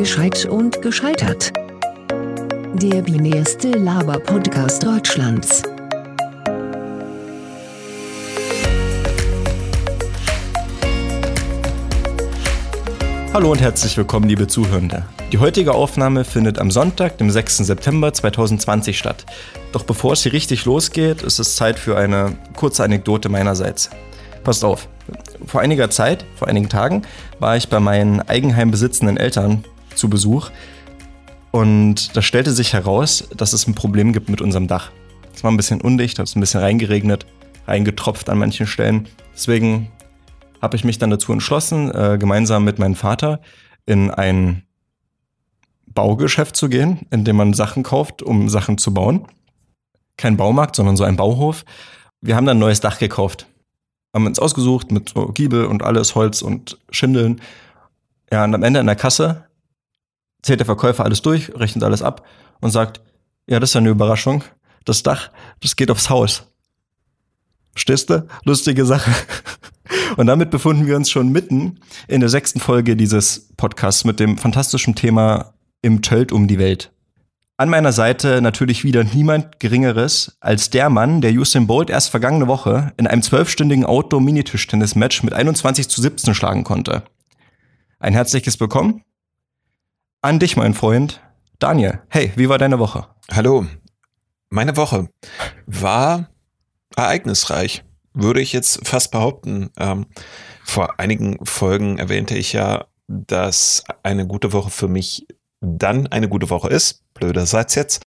Gescheit und gescheitert. Der binärste Laber-Podcast Deutschlands. Hallo und herzlich willkommen, liebe Zuhörende. Die heutige Aufnahme findet am Sonntag, dem 6. September 2020 statt. Doch bevor es hier richtig losgeht, ist es Zeit für eine kurze Anekdote meinerseits. Passt auf. Vor einiger Zeit, vor einigen Tagen, war ich bei meinen Eigenheim besitzenden Eltern zu Besuch und da stellte sich heraus, dass es ein Problem gibt mit unserem Dach. Es war ein bisschen undicht, hat es ein bisschen reingeregnet, reingetropft an manchen Stellen. Deswegen habe ich mich dann dazu entschlossen, äh, gemeinsam mit meinem Vater in ein Baugeschäft zu gehen, in dem man Sachen kauft, um Sachen zu bauen. Kein Baumarkt, sondern so ein Bauhof. Wir haben dann ein neues Dach gekauft. Haben uns ausgesucht mit so Giebel und alles, Holz und Schindeln. Ja, und am Ende in der Kasse zählt der Verkäufer alles durch, rechnet alles ab und sagt, ja, das ist ja eine Überraschung. Das Dach, das geht aufs Haus. Stehst du? Lustige Sache. Und damit befinden wir uns schon mitten in der sechsten Folge dieses Podcasts mit dem fantastischen Thema Im Tölt um die Welt. An meiner Seite natürlich wieder niemand Geringeres als der Mann, der Usain Bolt erst vergangene Woche in einem zwölfstündigen Outdoor-Minitischtennis-Match mit 21 zu 17 schlagen konnte. Ein herzliches Willkommen an dich, mein Freund Daniel. Hey, wie war deine Woche? Hallo. Meine Woche war ereignisreich würde ich jetzt fast behaupten. Ähm, vor einigen Folgen erwähnte ich ja, dass eine gute Woche für mich dann eine gute Woche ist. Blöderseits jetzt.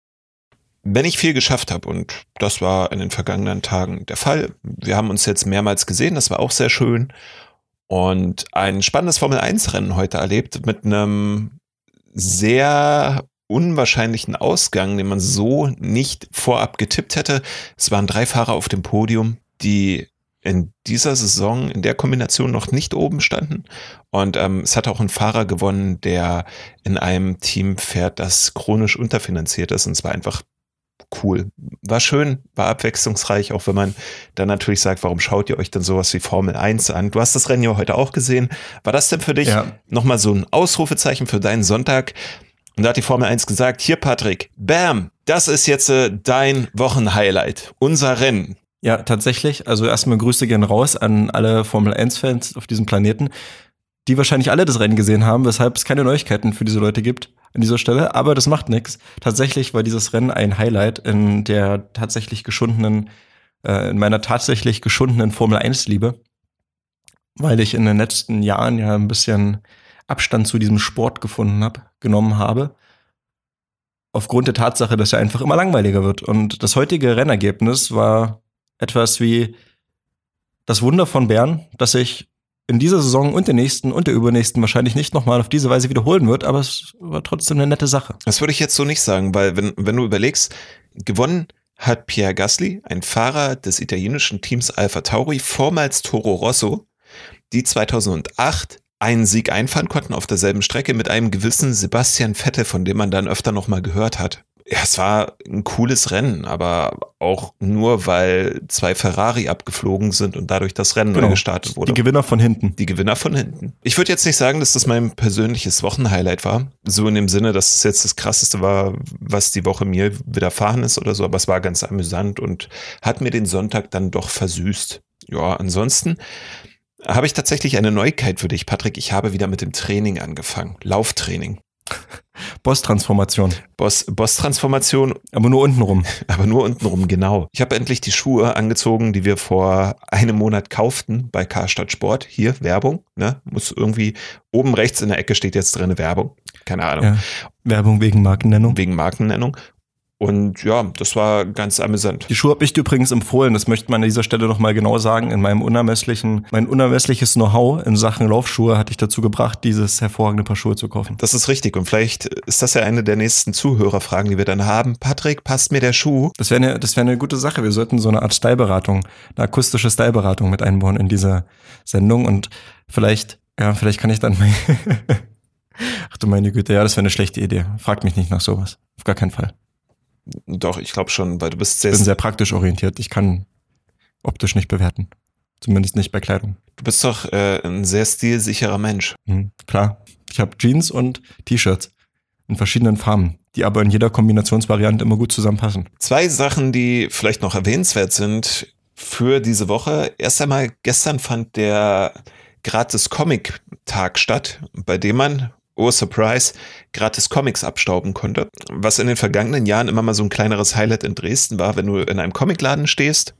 Wenn ich viel geschafft habe, und das war in den vergangenen Tagen der Fall, wir haben uns jetzt mehrmals gesehen, das war auch sehr schön. Und ein spannendes Formel-1-Rennen heute erlebt mit einem sehr unwahrscheinlichen Ausgang, den man so nicht vorab getippt hätte. Es waren drei Fahrer auf dem Podium die in dieser Saison in der Kombination noch nicht oben standen. Und ähm, es hat auch ein Fahrer gewonnen, der in einem Team fährt, das chronisch unterfinanziert ist. Und es war einfach cool. War schön, war abwechslungsreich, auch wenn man dann natürlich sagt, warum schaut ihr euch denn sowas wie Formel 1 an? Du hast das Rennen ja heute auch gesehen. War das denn für dich ja. nochmal so ein Ausrufezeichen für deinen Sonntag? Und da hat die Formel 1 gesagt, hier Patrick, bam, das ist jetzt äh, dein Wochenhighlight, unser Rennen. Ja, tatsächlich. Also erstmal Grüße gern raus an alle Formel 1-Fans auf diesem Planeten, die wahrscheinlich alle das Rennen gesehen haben, weshalb es keine Neuigkeiten für diese Leute gibt an dieser Stelle. Aber das macht nichts. Tatsächlich war dieses Rennen ein Highlight in der tatsächlich geschundenen, äh, in meiner tatsächlich geschundenen Formel 1-Liebe, weil ich in den letzten Jahren ja ein bisschen Abstand zu diesem Sport gefunden habe, genommen habe aufgrund der Tatsache, dass er einfach immer langweiliger wird. Und das heutige Rennergebnis war etwas wie das Wunder von Bern, das sich in dieser Saison und der nächsten und der übernächsten wahrscheinlich nicht nochmal auf diese Weise wiederholen wird, aber es war trotzdem eine nette Sache. Das würde ich jetzt so nicht sagen, weil wenn, wenn du überlegst, gewonnen hat Pierre Gasly, ein Fahrer des italienischen Teams Alpha Tauri, vormals Toro Rosso, die 2008 einen Sieg einfahren konnten auf derselben Strecke mit einem gewissen Sebastian Vettel, von dem man dann öfter nochmal gehört hat ja, es war ein cooles Rennen, aber auch nur, weil zwei Ferrari abgeflogen sind und dadurch das Rennen genau. neu gestartet wurde. Die Gewinner von hinten. Die Gewinner von hinten. Ich würde jetzt nicht sagen, dass das mein persönliches Wochenhighlight war. So in dem Sinne, dass es jetzt das krasseste war, was die Woche mir widerfahren ist oder so, aber es war ganz amüsant und hat mir den Sonntag dann doch versüßt. Ja, ansonsten habe ich tatsächlich eine Neuigkeit für dich, Patrick. Ich habe wieder mit dem Training angefangen. Lauftraining. Boss-Transformation. Boss, Boss-Transformation. Aber nur untenrum. Aber nur untenrum, genau. Ich habe endlich die Schuhe angezogen, die wir vor einem Monat kauften bei Karstadt Sport. Hier, Werbung. Ne? Muss irgendwie, oben rechts in der Ecke steht jetzt drin Werbung. Keine Ahnung. Ja. Werbung wegen Markennennung. Wegen Markennennung. Und ja, das war ganz amüsant. Die Schuhe habe ich übrigens empfohlen, das möchte man an dieser Stelle nochmal genau sagen. In meinem unermesslichen, mein unermessliches Know-how in Sachen Laufschuhe hatte ich dazu gebracht, dieses hervorragende Paar Schuhe zu kaufen. Das ist richtig. Und vielleicht ist das ja eine der nächsten Zuhörerfragen, die wir dann haben. Patrick, passt mir der Schuh? Das wäre eine, das wäre eine gute Sache. Wir sollten so eine Art Styleberatung, eine akustische Styleberatung mit einbauen in dieser Sendung. Und vielleicht, ja, vielleicht kann ich dann mal Ach du meine Güte, ja, das wäre eine schlechte Idee. Fragt mich nicht nach sowas. Auf gar keinen Fall. Doch, ich glaube schon, weil du bist sehr. Ich bin sehr praktisch orientiert. Ich kann optisch nicht bewerten. Zumindest nicht bei Kleidung. Du bist doch äh, ein sehr stilsicherer Mensch. Mhm, klar. Ich habe Jeans und T-Shirts in verschiedenen Farben, die aber in jeder Kombinationsvariante immer gut zusammenpassen. Zwei Sachen, die vielleicht noch erwähnenswert sind für diese Woche. Erst einmal, gestern fand der gratis Comic-Tag statt, bei dem man, oh Surprise, gratis Comics abstauben konnte. Was in den vergangenen Jahren immer mal so ein kleineres Highlight in Dresden war, wenn du in einem Comicladen stehst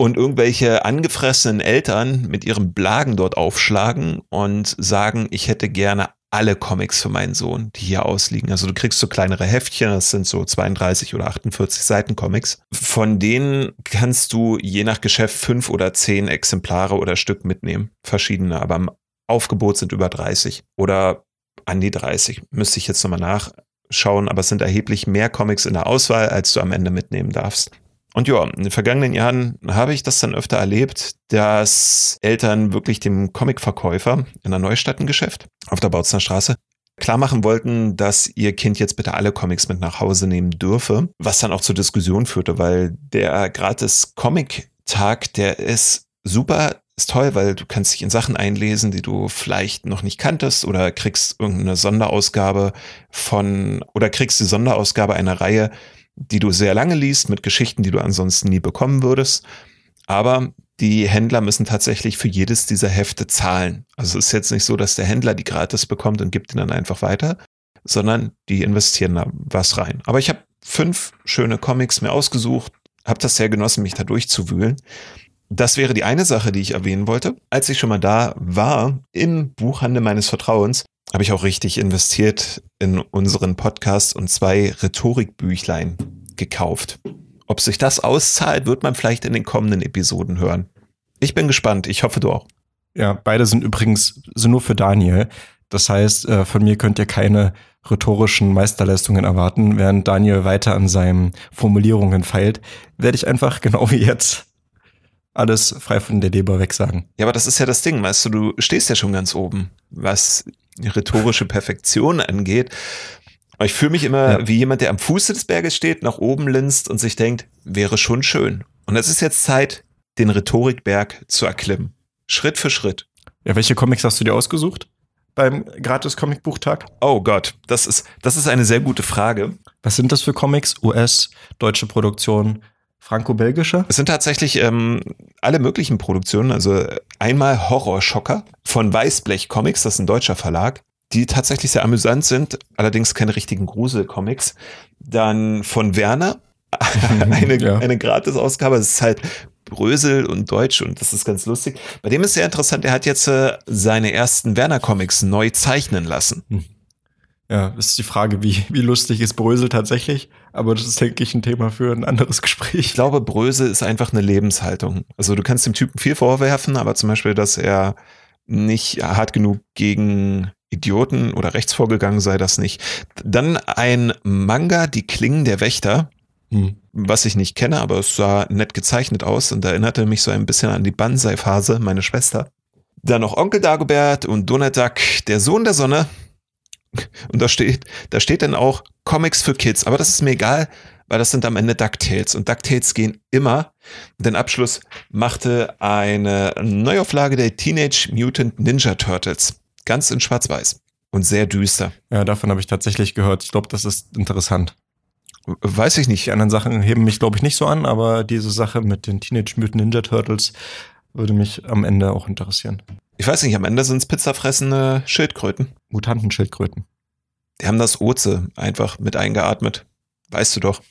und irgendwelche angefressenen Eltern mit ihren Blagen dort aufschlagen und sagen, ich hätte gerne alle Comics für meinen Sohn, die hier ausliegen. Also du kriegst so kleinere Heftchen, das sind so 32 oder 48 Seiten Comics. Von denen kannst du je nach Geschäft fünf oder zehn Exemplare oder Stück mitnehmen. Verschiedene, aber Aufgebot sind über 30 oder an die 30. Müsste ich jetzt nochmal nachschauen, aber es sind erheblich mehr Comics in der Auswahl, als du am Ende mitnehmen darfst. Und ja, in den vergangenen Jahren habe ich das dann öfter erlebt, dass Eltern wirklich dem Comicverkäufer in der Neustadt ein Geschäft auf der Bautzner Straße klar machen wollten, dass ihr Kind jetzt bitte alle Comics mit nach Hause nehmen dürfe, was dann auch zur Diskussion führte, weil der gratis Comic-Tag, der ist super, ist toll, weil du kannst dich in Sachen einlesen, die du vielleicht noch nicht kanntest oder kriegst irgendeine Sonderausgabe von oder kriegst die Sonderausgabe einer Reihe, die du sehr lange liest, mit Geschichten, die du ansonsten nie bekommen würdest. Aber die Händler müssen tatsächlich für jedes dieser Hefte zahlen. Also es ist jetzt nicht so, dass der Händler die gratis bekommt und gibt ihn dann einfach weiter, sondern die investieren da was rein. Aber ich habe fünf schöne Comics mir ausgesucht, habe das sehr genossen, mich da durchzuwühlen. Das wäre die eine Sache, die ich erwähnen wollte. Als ich schon mal da war, im Buchhandel meines Vertrauens, habe ich auch richtig investiert in unseren Podcast und zwei Rhetorikbüchlein gekauft. Ob sich das auszahlt, wird man vielleicht in den kommenden Episoden hören. Ich bin gespannt. Ich hoffe, du auch. Ja, beide sind übrigens sind nur für Daniel. Das heißt, äh, von mir könnt ihr keine rhetorischen Meisterleistungen erwarten. Während Daniel weiter an seinen Formulierungen feilt, werde ich einfach genau wie jetzt alles frei von der Leber weg sagen. Ja, aber das ist ja das Ding, weißt du, du stehst ja schon ganz oben, was rhetorische Perfektion angeht. Aber ich fühle mich immer ja. wie jemand, der am Fuße des Berges steht, nach oben linst und sich denkt, wäre schon schön. Und es ist jetzt Zeit, den Rhetorikberg zu erklimmen. Schritt für Schritt. Ja, welche Comics hast du dir ausgesucht beim gratis Comicbuchtag? Oh Gott, das ist, das ist eine sehr gute Frage. Was sind das für Comics? US, deutsche Produktion, franco-belgische? Es sind tatsächlich ähm, alle möglichen Produktionen. Also einmal Horrorschocker von Weißblech Comics, das ist ein deutscher Verlag, die tatsächlich sehr amüsant sind, allerdings keine richtigen Grusel-Comics. Dann von Werner, eine, ja. eine Gratis-Ausgabe. Es ist halt Brösel und Deutsch und das ist ganz lustig. Bei dem ist sehr interessant, er hat jetzt äh, seine ersten Werner-Comics neu zeichnen lassen. Hm. Ja, ist die Frage, wie, wie lustig ist Brösel tatsächlich? Aber das ist, denke ich, ein Thema für ein anderes Gespräch. Ich glaube, Brösel ist einfach eine Lebenshaltung. Also du kannst dem Typen viel vorwerfen, aber zum Beispiel, dass er nicht hart genug gegen Idioten oder rechts vorgegangen sei, das nicht. Dann ein Manga, Die Klingen der Wächter, hm. was ich nicht kenne, aber es sah nett gezeichnet aus und erinnerte mich so ein bisschen an die Banzai-Phase, meine Schwester. Dann noch Onkel Dagobert und Donald Duck, der Sohn der Sonne, und da steht, da steht dann auch Comics für Kids. Aber das ist mir egal, weil das sind am Ende DuckTales. Und DuckTales gehen immer. Den Abschluss machte eine Neuauflage der Teenage Mutant Ninja Turtles. Ganz in Schwarz-Weiß. Und sehr düster. Ja, davon habe ich tatsächlich gehört. Ich glaube, das ist interessant. Weiß ich nicht. Die anderen Sachen heben mich, glaube ich, nicht so an, aber diese Sache mit den Teenage Mutant Ninja Turtles würde mich am Ende auch interessieren. Ich weiß nicht, am Ende sind es pizzafressende Schildkröten. Mutantenschildkröten. Die haben das Oze einfach mit eingeatmet. Weißt du doch.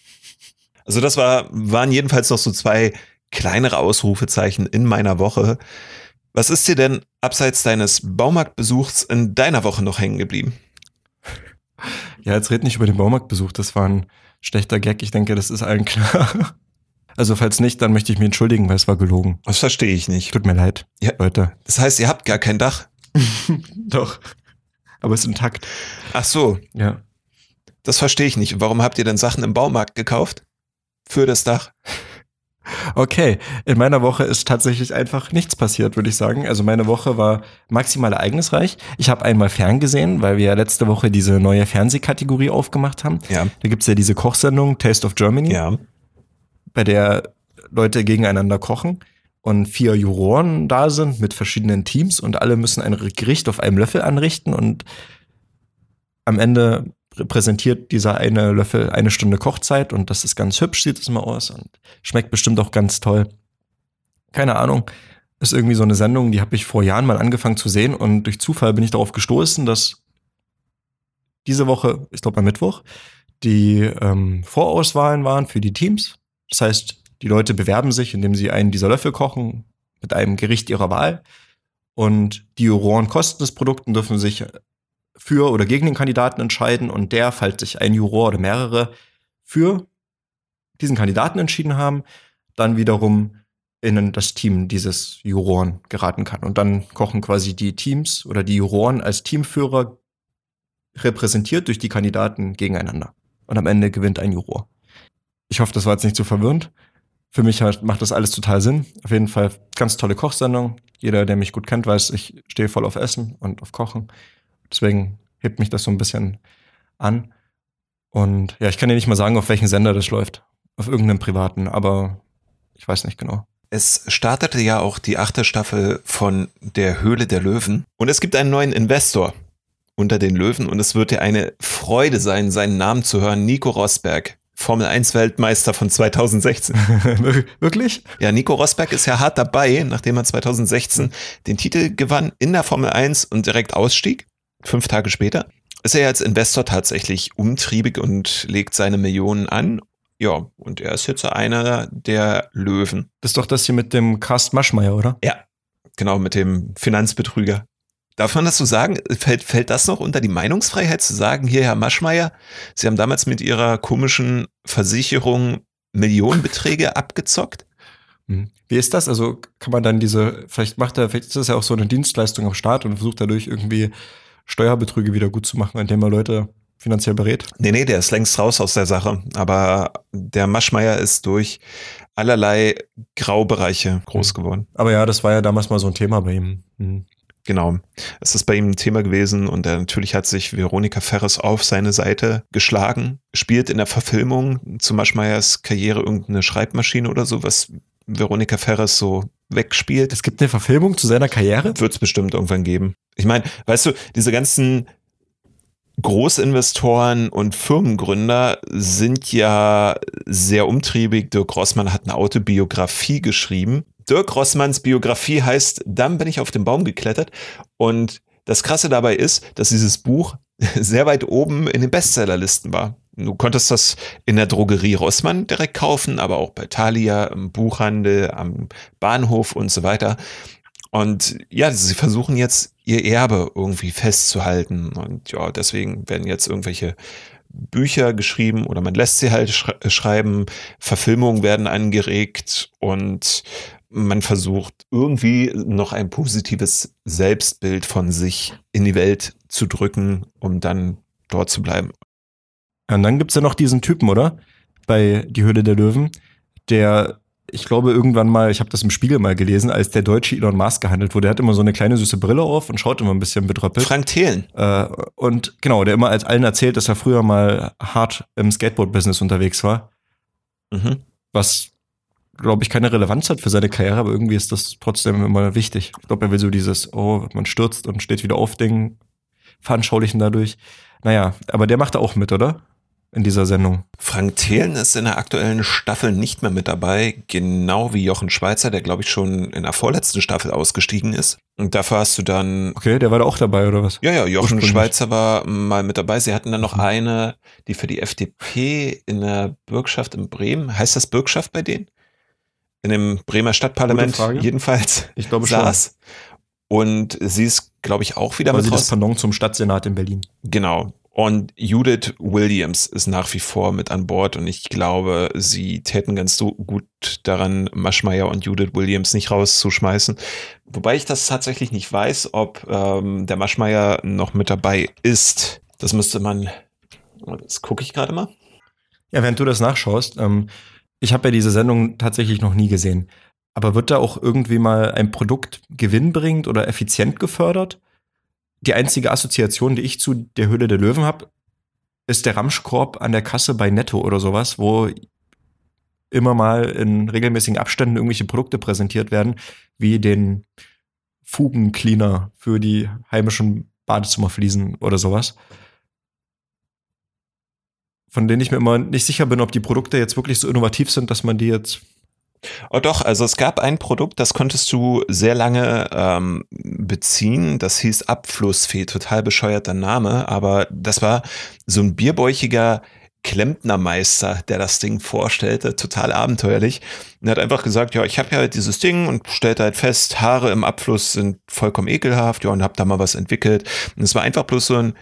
Also das war, waren jedenfalls noch so zwei kleinere Ausrufezeichen in meiner Woche. Was ist dir denn abseits deines Baumarktbesuchs in deiner Woche noch hängen geblieben? Ja, jetzt red nicht über den Baumarktbesuch. Das war ein schlechter Gag. Ich denke, das ist allen klar. Also falls nicht, dann möchte ich mich entschuldigen, weil es war gelogen. Das verstehe ich nicht. Tut mir leid, ja, Leute. Das heißt, ihr habt gar kein Dach? Doch. Aber es ist intakt. Ach so. Ja. Das verstehe ich nicht. Warum habt ihr denn Sachen im Baumarkt gekauft? Für das Dach? Okay, in meiner Woche ist tatsächlich einfach nichts passiert, würde ich sagen. Also meine Woche war maximal ereignisreich. Ich habe einmal ferngesehen, weil wir ja letzte Woche diese neue Fernsehkategorie aufgemacht haben. Ja. Da gibt's ja diese Kochsendung Taste of Germany. Ja bei der Leute gegeneinander kochen. und vier Juroren da sind mit verschiedenen Teams und alle müssen ein Gericht auf einem Löffel anrichten und am Ende repräsentiert dieser eine Löffel eine Stunde Kochzeit und das ist ganz hübsch, sieht es mal aus und schmeckt bestimmt auch ganz toll. Keine Ahnung, ist irgendwie so eine Sendung, die habe ich vor Jahren mal angefangen zu sehen und durch Zufall bin ich darauf gestoßen, dass diese Woche, ich glaube am Mittwoch, die ähm, Vorauswahlen waren für die Teams. Das heißt, die Leute bewerben sich, indem sie einen dieser Löffel kochen mit einem Gericht ihrer Wahl. Und die Juroren kosten des Produkten dürfen sich für oder gegen den Kandidaten entscheiden. Und der, falls sich ein Juror oder mehrere für diesen Kandidaten entschieden haben, dann wiederum in das Team dieses Juroren geraten kann. Und dann kochen quasi die Teams oder die Juroren als Teamführer repräsentiert durch die Kandidaten gegeneinander. Und am Ende gewinnt ein Juror. Ich hoffe, das war jetzt nicht zu verwirrend. Für mich macht das alles total Sinn. Auf jeden Fall ganz tolle Kochsendung. Jeder, der mich gut kennt, weiß, ich stehe voll auf Essen und auf Kochen. Deswegen hebt mich das so ein bisschen an. Und ja, ich kann dir nicht mal sagen, auf welchen Sender das läuft. Auf irgendeinem privaten, aber ich weiß nicht genau. Es startete ja auch die achte Staffel von Der Höhle der Löwen. Und es gibt einen neuen Investor unter den Löwen. Und es wird dir eine Freude sein, seinen Namen zu hören. Nico Rosberg. Formel 1 Weltmeister von 2016. Wirklich? Ja, Nico Rosberg ist ja hart dabei, nachdem er 2016 den Titel gewann in der Formel 1 und direkt ausstieg. Fünf Tage später ist er als Investor tatsächlich umtriebig und legt seine Millionen an. Ja, und er ist jetzt einer der Löwen. Das ist doch das hier mit dem Carsten Maschmeyer, oder? Ja, genau, mit dem Finanzbetrüger. Darf man das so sagen? Fällt, fällt das noch unter die Meinungsfreiheit zu sagen, hier, Herr Maschmeyer, Sie haben damals mit Ihrer komischen Versicherung Millionenbeträge abgezockt? Hm. Wie ist das? Also kann man dann diese, vielleicht macht er, vielleicht ist das ja auch so eine Dienstleistung am Staat und versucht dadurch irgendwie Steuerbetrüge wieder gut zu machen, indem er Leute finanziell berät? Nee, nee, der ist längst raus aus der Sache. Aber der Maschmeyer ist durch allerlei Graubereiche groß hm. geworden. Aber ja, das war ja damals mal so ein Thema bei ihm. Mhm. Genau. Es ist bei ihm ein Thema gewesen und er, natürlich hat sich Veronika Ferres auf seine Seite geschlagen, spielt in der Verfilmung zu Maschmeyers Karriere irgendeine Schreibmaschine oder so, was Veronika Ferres so wegspielt. Es gibt eine Verfilmung zu seiner Karriere? Wird es bestimmt irgendwann geben. Ich meine, weißt du, diese ganzen Großinvestoren und Firmengründer sind ja sehr umtriebig. Dirk Rossmann hat eine Autobiografie geschrieben Dirk Rossmanns Biografie heißt Dann bin ich auf den Baum geklettert. Und das Krasse dabei ist, dass dieses Buch sehr weit oben in den Bestsellerlisten war. Du konntest das in der Drogerie Rossmann direkt kaufen, aber auch bei Thalia, im Buchhandel, am Bahnhof und so weiter. Und ja, sie versuchen jetzt ihr Erbe irgendwie festzuhalten. Und ja, deswegen werden jetzt irgendwelche Bücher geschrieben oder man lässt sie halt schreiben. Verfilmungen werden angeregt und man versucht irgendwie noch ein positives Selbstbild von sich in die Welt zu drücken, um dann dort zu bleiben. und dann gibt es ja noch diesen Typen, oder? Bei Die Höhle der Löwen, der, ich glaube, irgendwann mal, ich habe das im Spiegel mal gelesen, als der deutsche Elon Musk gehandelt wurde. Der hat immer so eine kleine süße Brille auf und schaut immer ein bisschen betröppelt. Frank Thelen. Äh, und genau, der immer als allen erzählt, dass er früher mal hart im Skateboard-Business unterwegs war. Mhm. Was glaube ich, keine Relevanz hat für seine Karriere, aber irgendwie ist das trotzdem immer wichtig. Ich glaube, er will so dieses, oh, man stürzt und steht wieder auf Ding veranschaulichen dadurch. Naja, aber der macht da auch mit, oder? In dieser Sendung. Frank Thelen ist in der aktuellen Staffel nicht mehr mit dabei, genau wie Jochen Schweizer, der glaube ich schon in der vorletzten Staffel ausgestiegen ist. Und dafür hast du dann. Okay, der war da auch dabei, oder was? Ja, ja, Jochen Schweizer war mal mit dabei. Sie hatten dann noch eine, die für die FDP in der Bürgschaft in Bremen. Heißt das Bürgschaft bei denen? In dem Bremer Stadtparlament jedenfalls ich glaube saß. Schon. Und sie ist, glaube ich, auch wieder Quasi mit das Pendant zum Stadtsenat in Berlin. Genau. Und Judith Williams ist nach wie vor mit an Bord und ich glaube, sie täten ganz so gut daran, Maschmeyer und Judith Williams nicht rauszuschmeißen. Wobei ich das tatsächlich nicht weiß, ob ähm, der Maschmeyer noch mit dabei ist. Das müsste man, das gucke ich gerade mal. Ja, während du das nachschaust, ähm, ich habe ja diese Sendung tatsächlich noch nie gesehen. Aber wird da auch irgendwie mal ein Produkt gewinnbringend oder effizient gefördert? Die einzige Assoziation, die ich zu der Höhle der Löwen habe, ist der Ramschkorb an der Kasse bei Netto oder sowas, wo immer mal in regelmäßigen Abständen irgendwelche Produkte präsentiert werden, wie den Fugencleaner für die heimischen Badezimmerfliesen oder sowas. Von denen ich mir immer nicht sicher bin, ob die Produkte jetzt wirklich so innovativ sind, dass man die jetzt Oh doch, also es gab ein Produkt, das konntest du sehr lange ähm, beziehen. Das hieß Abflussfee, total bescheuerter Name, aber das war so ein bierbäuchiger Klempnermeister, der das Ding vorstellte, total abenteuerlich. Und er hat einfach gesagt, ja, ich habe ja halt dieses Ding und stellte halt fest, Haare im Abfluss sind vollkommen ekelhaft, ja, und hab da mal was entwickelt. Und es war einfach bloß so ein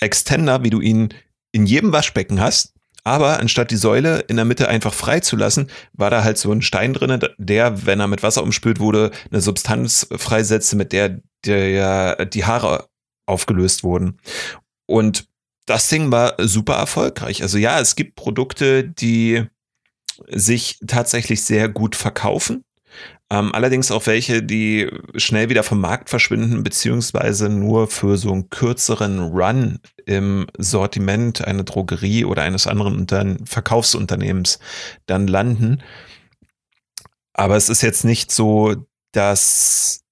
Extender, wie du ihn in jedem Waschbecken hast, aber anstatt die Säule in der Mitte einfach frei zu lassen, war da halt so ein Stein drin, der, wenn er mit Wasser umspült wurde, eine Substanz freisetzte, mit der, der die Haare aufgelöst wurden. Und das Ding war super erfolgreich. Also ja, es gibt Produkte, die sich tatsächlich sehr gut verkaufen. Ähm, allerdings auch welche, die schnell wieder vom Markt verschwinden, beziehungsweise nur für so einen kürzeren Run im Sortiment einer Drogerie oder eines anderen Unter Verkaufsunternehmens dann landen. Aber es ist jetzt nicht so, dass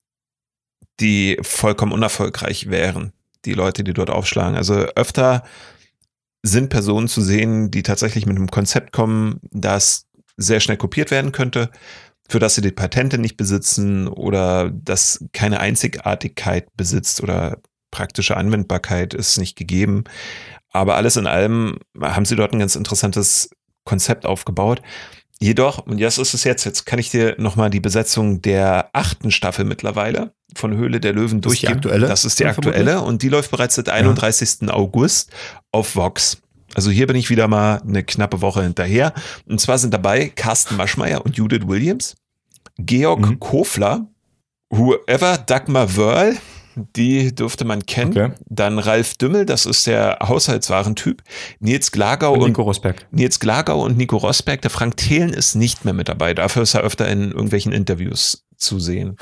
die vollkommen unerfolgreich wären, die Leute, die dort aufschlagen. Also öfter sind Personen zu sehen, die tatsächlich mit einem Konzept kommen, das sehr schnell kopiert werden könnte für das sie die Patente nicht besitzen oder das keine Einzigartigkeit besitzt oder praktische Anwendbarkeit ist nicht gegeben. Aber alles in allem haben sie dort ein ganz interessantes Konzept aufgebaut. Jedoch, und das ist es jetzt, jetzt kann ich dir nochmal die Besetzung der achten Staffel mittlerweile von Höhle der Löwen durchgehen. Das ist die aktuelle? Das ist die aktuelle und die läuft bereits seit 31. Ja. August auf Vox. Also hier bin ich wieder mal eine knappe Woche hinterher. Und zwar sind dabei Carsten Maschmeyer und Judith Williams, Georg mhm. Kofler, whoever Dagmar Wörl, die dürfte man kennen. Okay. Dann Ralf Dümmel, das ist der Haushaltswarentyp. Nils Glagau und, Nico Rosberg. Nils Glagau und Nico Rosberg. Der Frank Thelen ist nicht mehr mit dabei. Dafür ist er öfter in irgendwelchen Interviews zu sehen.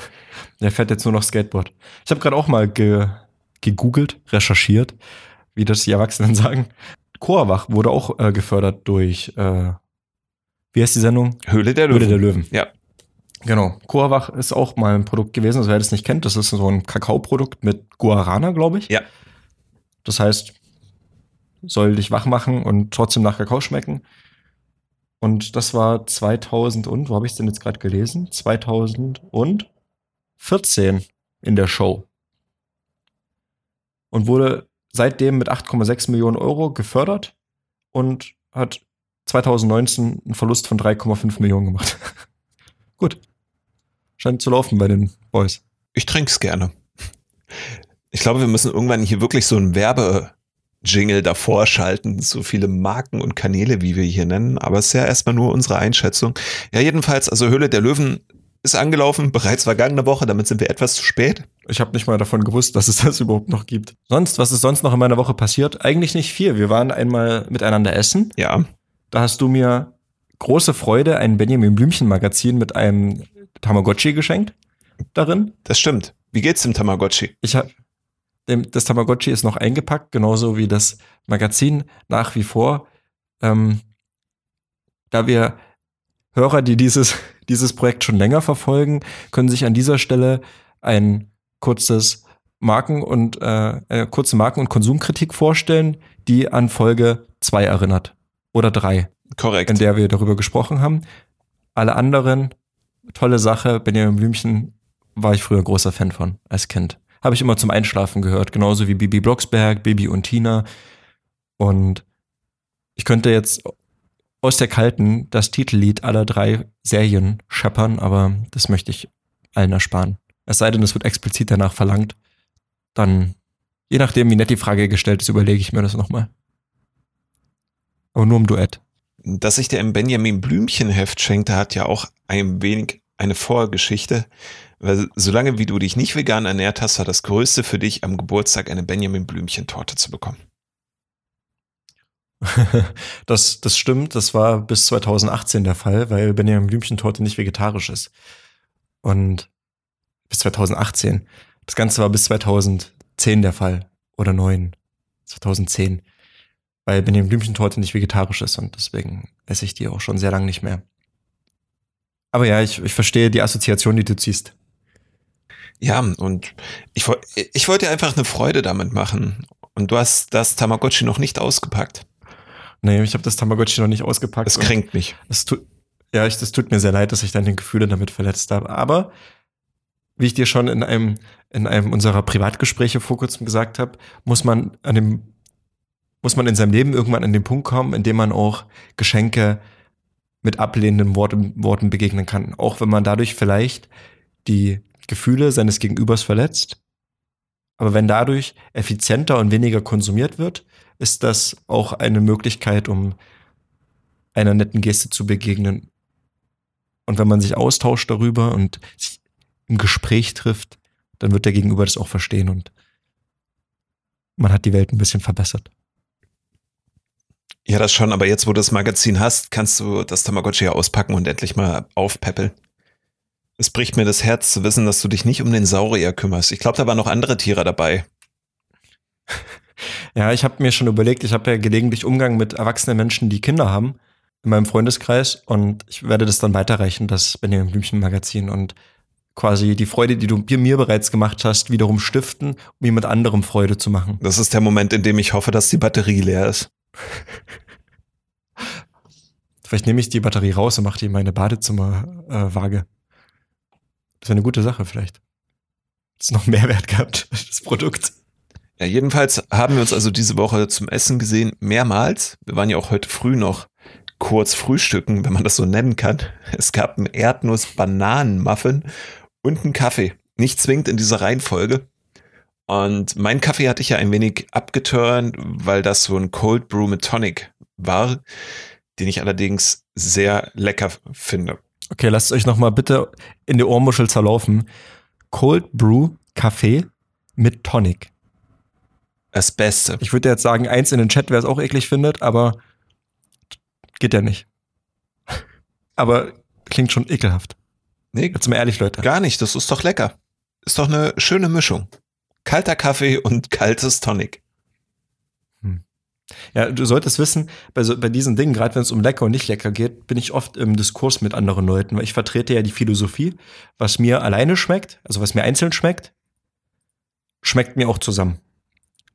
Der fährt jetzt nur noch Skateboard. Ich habe gerade auch mal ge gegoogelt, recherchiert, wie das die Erwachsenen sagen. Chorwach wurde auch äh, gefördert durch, äh, wie heißt die Sendung? Höhle der Löwen. Höhle der Löwen. Ja. Genau. Coavach ist auch mal ein Produkt gewesen, also wer das nicht kennt, das ist so ein Kakaoprodukt mit Guarana, glaube ich. Ja. Das heißt, soll dich wach machen und trotzdem nach Kakao schmecken. Und das war 2000 und, wo habe ich es denn jetzt gerade gelesen? 2014 in der Show. Und wurde seitdem mit 8,6 Millionen Euro gefördert und hat 2019 einen Verlust von 3,5 Millionen gemacht. Gut. Scheint zu laufen bei den Boys. Ich trinke es gerne. Ich glaube, wir müssen irgendwann hier wirklich so ein Werbe-Jingle davor schalten, so viele Marken und Kanäle, wie wir hier nennen. Aber es ist ja erstmal nur unsere Einschätzung. Ja, jedenfalls, also Höhle der Löwen ist angelaufen, bereits vergangene Woche, damit sind wir etwas zu spät. Ich habe nicht mal davon gewusst, dass es das überhaupt noch gibt. Sonst, was ist sonst noch in meiner Woche passiert? Eigentlich nicht viel. Wir waren einmal miteinander essen. Ja. Da hast du mir große Freude ein Benjamin Blümchen Magazin mit einem Tamagotchi geschenkt darin. Das stimmt. Wie geht's dem Tamagotchi? Ich habe das Tamagotchi ist noch eingepackt, genauso wie das Magazin nach wie vor. Ähm, da wir Hörer, die dieses, dieses Projekt schon länger verfolgen, können sich an dieser Stelle ein kurzes Marken- und äh, äh, kurze Marken- und Konsumkritik vorstellen, die an Folge 2 erinnert. Oder 3. Korrekt. In der wir darüber gesprochen haben. Alle anderen tolle Sache. Benjamin Blümchen war ich früher großer Fan von, als Kind. Habe ich immer zum Einschlafen gehört, genauso wie Bibi Blocksberg, Bibi und Tina. Und ich könnte jetzt aus der Kalten das Titellied aller drei Serien scheppern, aber das möchte ich allen ersparen. Es sei denn, es wird explizit danach verlangt. Dann, je nachdem, wie nett die Frage gestellt ist, überlege ich mir das nochmal. Aber nur im Duett dass ich dir ein Benjamin Blümchen Heft schenkte, hat ja auch ein wenig eine Vorgeschichte. Weil solange wie du dich nicht vegan ernährt hast, war das Größte für dich am Geburtstag eine Benjamin Blümchen Torte zu bekommen. das, das stimmt, das war bis 2018 der Fall, weil Benjamin Blümchen Torte nicht vegetarisch ist. Und bis 2018. Das Ganze war bis 2010 der Fall. Oder 9. 2010 weil Benjamin Blümchentorte nicht vegetarisch ist und deswegen esse ich die auch schon sehr lange nicht mehr. Aber ja, ich, ich verstehe die Assoziation, die du ziehst. Ja, und ich, ich wollte einfach eine Freude damit machen. Und du hast das Tamagotchi noch nicht ausgepackt. Nee, ich habe das Tamagotchi noch nicht ausgepackt. Das und kränkt mich. Es tut, ja, ich, das tut mir sehr leid, dass ich deine Gefühle damit verletzt habe. Aber wie ich dir schon in einem, in einem unserer Privatgespräche vor kurzem gesagt habe, muss man an dem, muss man in seinem Leben irgendwann an den Punkt kommen, in dem man auch Geschenke mit ablehnenden Worten, Worten begegnen kann. Auch wenn man dadurch vielleicht die Gefühle seines Gegenübers verletzt. Aber wenn dadurch effizienter und weniger konsumiert wird, ist das auch eine Möglichkeit, um einer netten Geste zu begegnen. Und wenn man sich austauscht darüber und sich im Gespräch trifft, dann wird der Gegenüber das auch verstehen und man hat die Welt ein bisschen verbessert. Ja, das schon, aber jetzt, wo du das Magazin hast, kannst du das Tamagotchi ja auspacken und endlich mal aufpäppeln. Es bricht mir das Herz zu wissen, dass du dich nicht um den Saurier kümmerst. Ich glaube, da waren noch andere Tiere dabei. Ja, ich habe mir schon überlegt, ich habe ja gelegentlich Umgang mit erwachsenen Menschen, die Kinder haben, in meinem Freundeskreis und ich werde das dann weiterreichen, das Benjamin Blümchen Magazin und quasi die Freude, die du mir bereits gemacht hast, wiederum stiften, um jemand anderem Freude zu machen. Das ist der Moment, in dem ich hoffe, dass die Batterie leer ist. Vielleicht nehme ich die Batterie raus und mache die in meine Badezimmerwaage. das wäre eine gute Sache vielleicht. Das ist noch Mehrwert gehabt, das Produkt. Ja, jedenfalls haben wir uns also diese Woche zum Essen gesehen, mehrmals. Wir waren ja auch heute früh noch kurz frühstücken, wenn man das so nennen kann. Es gab einen Erdnuss-Bananen-Muffin und einen Kaffee. Nicht zwingend in dieser Reihenfolge. Und mein Kaffee hatte ich ja ein wenig abgeturnt, weil das so ein Cold Brew mit Tonic war, den ich allerdings sehr lecker finde. Okay, lasst euch noch mal bitte in die Ohrmuschel zerlaufen. Cold Brew Kaffee mit Tonic. Das Beste. Ich würde jetzt sagen, eins in den Chat, wer es auch eklig findet, aber geht ja nicht. Aber klingt schon ekelhaft. Nee, Jetzt mal ehrlich, Leute. gar nicht. Das ist doch lecker. Ist doch eine schöne Mischung. Kalter Kaffee und kaltes Tonic. Ja, du solltest wissen, bei, so, bei diesen Dingen, gerade wenn es um lecker und nicht lecker geht, bin ich oft im Diskurs mit anderen Leuten, weil ich vertrete ja die Philosophie, was mir alleine schmeckt, also was mir einzeln schmeckt, schmeckt mir auch zusammen.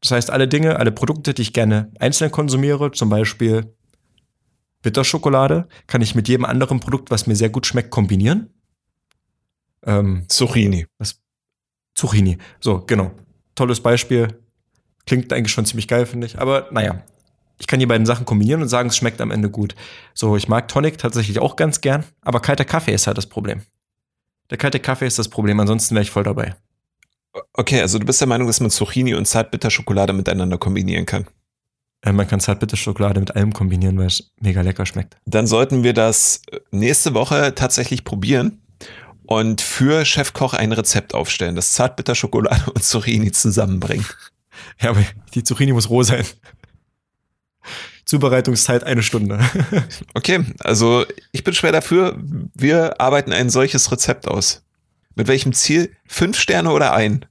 Das heißt, alle Dinge, alle Produkte, die ich gerne einzeln konsumiere, zum Beispiel Bitterschokolade, kann ich mit jedem anderen Produkt, was mir sehr gut schmeckt, kombinieren. Ähm, Zucchini. Zucchini. So, genau. Tolles Beispiel. Klingt eigentlich schon ziemlich geil, finde ich. Aber naja, ich kann die beiden Sachen kombinieren und sagen, es schmeckt am Ende gut. So, ich mag Tonic tatsächlich auch ganz gern, aber kalter Kaffee ist halt das Problem. Der kalte Kaffee ist das Problem, ansonsten wäre ich voll dabei. Okay, also du bist der Meinung, dass man Zucchini und Zartbitterschokolade miteinander kombinieren kann. Äh, man kann Zartbitterschokolade mit allem kombinieren, weil es mega lecker schmeckt. Dann sollten wir das nächste Woche tatsächlich probieren und für Chefkoch ein Rezept aufstellen, das Zartbitterschokolade und Zucchini zusammenbringen. Ja, aber die Zucchini muss roh sein. Zubereitungszeit eine Stunde. Okay, also ich bin schwer dafür. Wir arbeiten ein solches Rezept aus. Mit welchem Ziel? Fünf Sterne oder ein?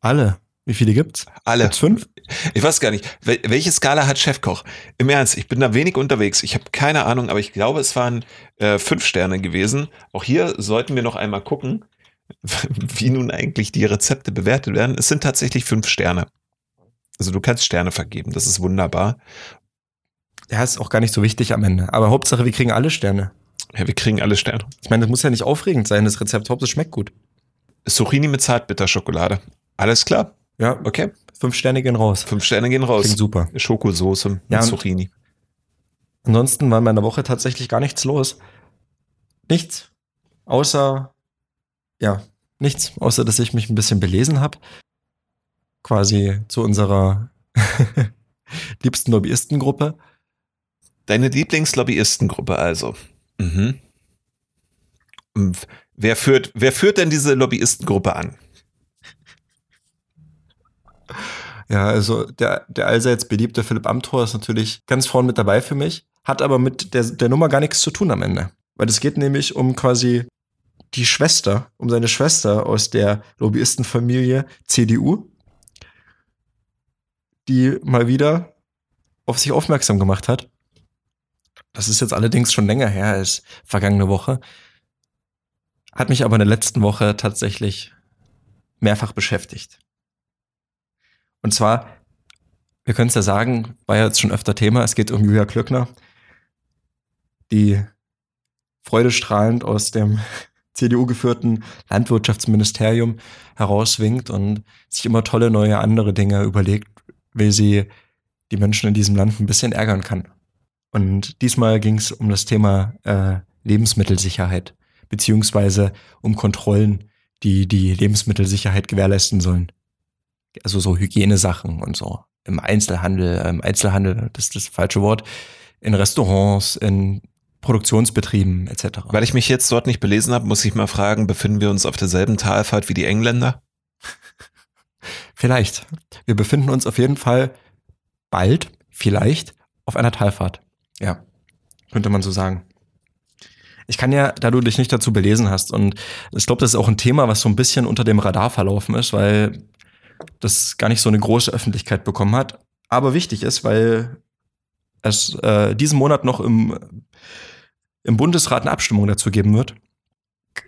Alle. Wie viele gibt's? Alle. Gibt's fünf? Ich weiß gar nicht. Wel welche Skala hat Chefkoch? Im Ernst, ich bin da wenig unterwegs. Ich habe keine Ahnung, aber ich glaube, es waren äh, fünf Sterne gewesen. Auch hier sollten wir noch einmal gucken, wie nun eigentlich die Rezepte bewertet werden. Es sind tatsächlich fünf Sterne. Also du kannst Sterne vergeben. Das ist wunderbar. Ja, ist auch gar nicht so wichtig am Ende. Aber Hauptsache, wir kriegen alle Sterne. Ja, wir kriegen alle Sterne. Ich meine, das muss ja nicht aufregend sein, das Rezept. Hauptsache, es schmeckt gut. Zucchini mit Zartbitterschokolade. Alles klar. Ja, Okay. fünf Sterne gehen raus. Fünf Sterne gehen raus. Klingt super. Schokosoße mit Ja, Zucchini. Ansonsten war in meiner Woche tatsächlich gar nichts los. Nichts. Außer, ja, nichts. Außer, dass ich mich ein bisschen belesen habe. Quasi zu unserer liebsten Lobbyistengruppe. Deine Lieblingslobbyistengruppe also. Mhm. Wer führt, wer führt denn diese Lobbyistengruppe an? Ja, also der, der allseits beliebte Philipp Amthor ist natürlich ganz vorn mit dabei für mich, hat aber mit der, der Nummer gar nichts zu tun am Ende. Weil es geht nämlich um quasi die Schwester, um seine Schwester aus der Lobbyistenfamilie CDU, die mal wieder auf sich aufmerksam gemacht hat Das ist jetzt allerdings schon länger her als vergangene Woche. Hat mich aber in der letzten Woche tatsächlich mehrfach beschäftigt. Und zwar, wir können es ja sagen, war ja jetzt schon öfter Thema, es geht um Julia Klöckner, die freudestrahlend aus dem CDU-geführten Landwirtschaftsministerium herauswinkt und sich immer tolle neue andere Dinge überlegt, wie sie die Menschen in diesem Land ein bisschen ärgern kann. Und diesmal ging es um das Thema äh, Lebensmittelsicherheit, beziehungsweise um Kontrollen, die die Lebensmittelsicherheit gewährleisten sollen. Also so Hygienesachen und so. Im Einzelhandel, im Einzelhandel, das ist das falsche Wort, in Restaurants, in Produktionsbetrieben etc. Weil ich mich jetzt dort nicht belesen habe, muss ich mal fragen, befinden wir uns auf derselben Talfahrt wie die Engländer? Vielleicht. Wir befinden uns auf jeden Fall bald, vielleicht, auf einer Talfahrt. Ja, könnte man so sagen. Ich kann ja, da du dich nicht dazu belesen hast, und ich glaube, das ist auch ein Thema, was so ein bisschen unter dem Radar verlaufen ist, weil das gar nicht so eine große Öffentlichkeit bekommen hat, aber wichtig ist, weil es äh, diesen Monat noch im, im Bundesrat eine Abstimmung dazu geben wird.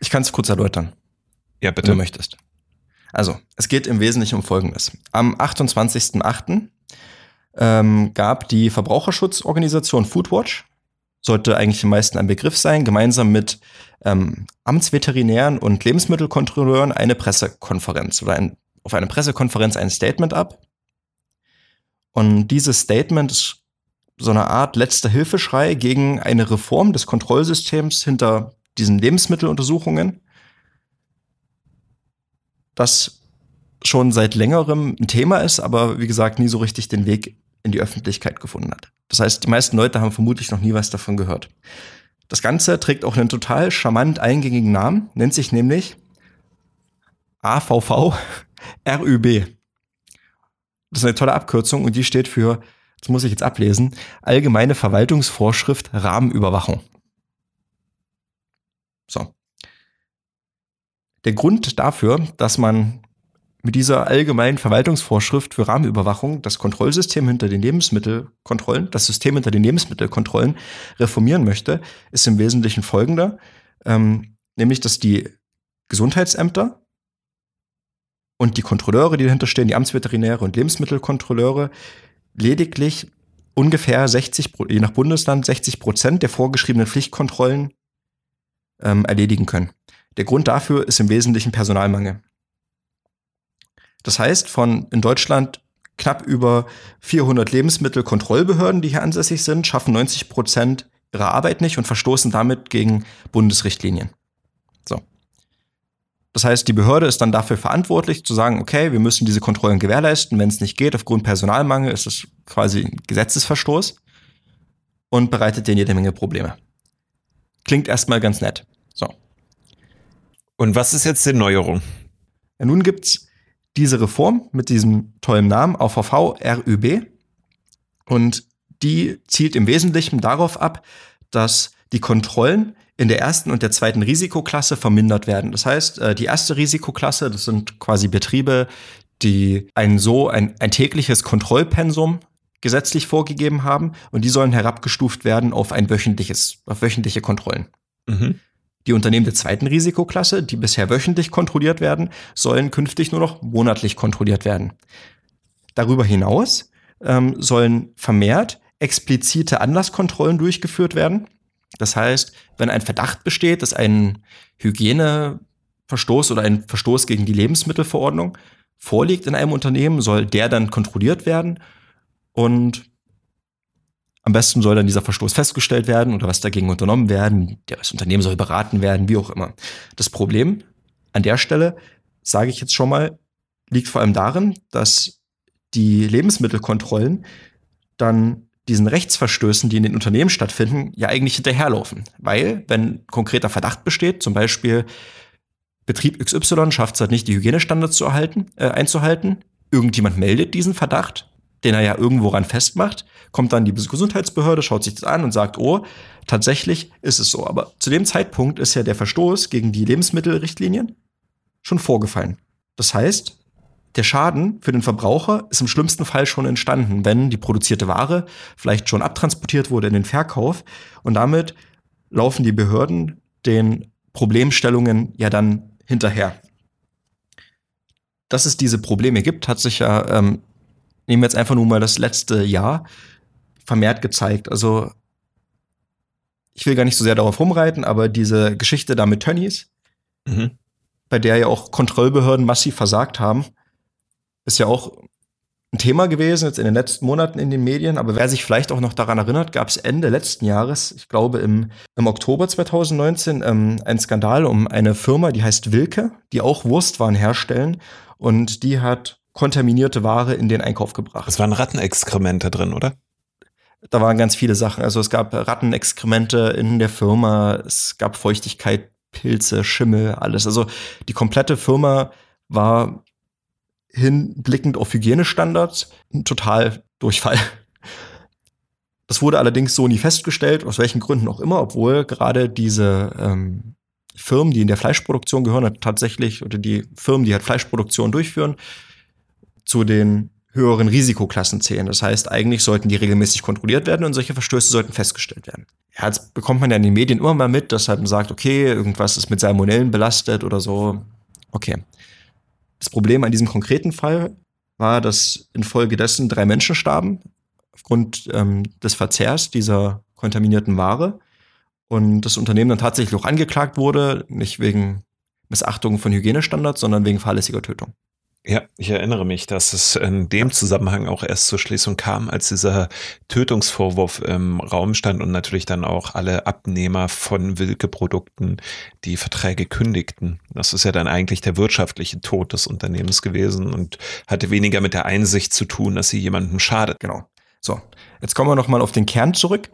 Ich kann es kurz erläutern. Ja, bitte. Wenn du möchtest. Also, es geht im Wesentlichen um Folgendes. Am 28.08. Ähm, gab die Verbraucherschutzorganisation Foodwatch, sollte eigentlich den meisten ein Begriff sein, gemeinsam mit ähm, Amtsveterinären und Lebensmittelkontrolleuren eine Pressekonferenz oder ein, auf einer Pressekonferenz ein Statement ab. Und dieses Statement ist so eine Art letzter Hilfeschrei gegen eine Reform des Kontrollsystems hinter diesen Lebensmitteluntersuchungen, das schon seit längerem ein Thema ist, aber wie gesagt nie so richtig den Weg in die Öffentlichkeit gefunden hat. Das heißt, die meisten Leute haben vermutlich noch nie was davon gehört. Das Ganze trägt auch einen total charmant eingängigen Namen, nennt sich nämlich AVV RÜB. Das ist eine tolle Abkürzung und die steht für das muss ich jetzt ablesen, Allgemeine Verwaltungsvorschrift Rahmenüberwachung. So. Der Grund dafür, dass man mit dieser allgemeinen Verwaltungsvorschrift für Rahmenüberwachung das Kontrollsystem hinter den Lebensmittelkontrollen, das System hinter den Lebensmittelkontrollen reformieren möchte, ist im Wesentlichen folgender, ähm, nämlich dass die Gesundheitsämter und die Kontrolleure, die dahinter stehen, die Amtsveterinäre und Lebensmittelkontrolleure, lediglich ungefähr 60, je nach Bundesland, 60 Prozent der vorgeschriebenen Pflichtkontrollen ähm, erledigen können. Der Grund dafür ist im Wesentlichen Personalmangel. Das heißt, von in Deutschland knapp über 400 Lebensmittelkontrollbehörden, die hier ansässig sind, schaffen 90 Prozent ihre Arbeit nicht und verstoßen damit gegen Bundesrichtlinien. So. Das heißt, die Behörde ist dann dafür verantwortlich zu sagen, okay, wir müssen diese Kontrollen gewährleisten. Wenn es nicht geht, aufgrund Personalmangel, ist es quasi ein Gesetzesverstoß und bereitet denen jede Menge Probleme. Klingt erstmal ganz nett. So. Und was ist jetzt die Neuerung? Ja, nun gibt's diese Reform mit diesem tollen Namen AVV RÜB und die zielt im Wesentlichen darauf ab, dass die Kontrollen in der ersten und der zweiten Risikoklasse vermindert werden. Das heißt, äh, die erste Risikoklasse, das sind quasi Betriebe, die ein so ein, ein tägliches Kontrollpensum gesetzlich vorgegeben haben und die sollen herabgestuft werden auf ein wöchentliches, auf wöchentliche Kontrollen. Mhm. Die Unternehmen der zweiten Risikoklasse, die bisher wöchentlich kontrolliert werden, sollen künftig nur noch monatlich kontrolliert werden. Darüber hinaus ähm, sollen vermehrt explizite Anlasskontrollen durchgeführt werden. Das heißt, wenn ein Verdacht besteht, dass ein Hygieneverstoß oder ein Verstoß gegen die Lebensmittelverordnung vorliegt in einem Unternehmen, soll der dann kontrolliert werden und am besten soll dann dieser Verstoß festgestellt werden oder was dagegen unternommen werden. Das Unternehmen soll beraten werden, wie auch immer. Das Problem an der Stelle, sage ich jetzt schon mal, liegt vor allem darin, dass die Lebensmittelkontrollen dann diesen Rechtsverstößen, die in den Unternehmen stattfinden, ja eigentlich hinterherlaufen. Weil, wenn konkreter Verdacht besteht, zum Beispiel Betrieb XY schafft es halt nicht, die Hygienestandards zu erhalten, äh, einzuhalten, irgendjemand meldet diesen Verdacht, den er ja irgendwo ran festmacht, kommt dann die Gesundheitsbehörde, schaut sich das an und sagt, oh, tatsächlich ist es so. Aber zu dem Zeitpunkt ist ja der Verstoß gegen die Lebensmittelrichtlinien schon vorgefallen. Das heißt, der Schaden für den Verbraucher ist im schlimmsten Fall schon entstanden, wenn die produzierte Ware vielleicht schon abtransportiert wurde in den Verkauf und damit laufen die Behörden den Problemstellungen ja dann hinterher. Dass es diese Probleme gibt, hat sich ja, ähm, nehmen wir jetzt einfach nur mal das letzte Jahr, vermehrt gezeigt. Also ich will gar nicht so sehr darauf rumreiten, aber diese Geschichte da mit Tönnies, mhm. bei der ja auch Kontrollbehörden massiv versagt haben, ist ja auch ein Thema gewesen jetzt in den letzten Monaten in den Medien. Aber wer sich vielleicht auch noch daran erinnert, gab es Ende letzten Jahres, ich glaube im, im Oktober 2019, ähm, einen Skandal um eine Firma, die heißt Wilke, die auch Wurstwaren herstellen. Und die hat kontaminierte Ware in den Einkauf gebracht. Es waren Rattenexkremente drin, oder? Da waren ganz viele Sachen. Also es gab Rattenexkremente in der Firma, es gab Feuchtigkeit, Pilze, Schimmel, alles. Also die komplette Firma war hinblickend auf Hygienestandards ein total Durchfall. Das wurde allerdings so nie festgestellt, aus welchen Gründen auch immer, obwohl gerade diese ähm, Firmen, die in der Fleischproduktion gehören, tatsächlich, oder die Firmen, die halt Fleischproduktion durchführen, zu den höheren Risikoklassen zählen. Das heißt, eigentlich sollten die regelmäßig kontrolliert werden und solche Verstöße sollten festgestellt werden. Ja, jetzt bekommt man ja in den Medien immer mal mit, dass halt man sagt, okay, irgendwas ist mit Salmonellen belastet oder so. Okay. Das Problem an diesem konkreten Fall war, dass infolgedessen drei Menschen starben aufgrund ähm, des Verzehrs dieser kontaminierten Ware und das Unternehmen dann tatsächlich auch angeklagt wurde, nicht wegen Missachtung von Hygienestandards, sondern wegen fahrlässiger Tötung. Ja, ich erinnere mich, dass es in dem Zusammenhang auch erst zur Schließung kam, als dieser Tötungsvorwurf im Raum stand und natürlich dann auch alle Abnehmer von Wilke-Produkten die Verträge kündigten. Das ist ja dann eigentlich der wirtschaftliche Tod des Unternehmens gewesen und hatte weniger mit der Einsicht zu tun, dass sie jemandem schadet. Genau. So, jetzt kommen wir nochmal auf den Kern zurück.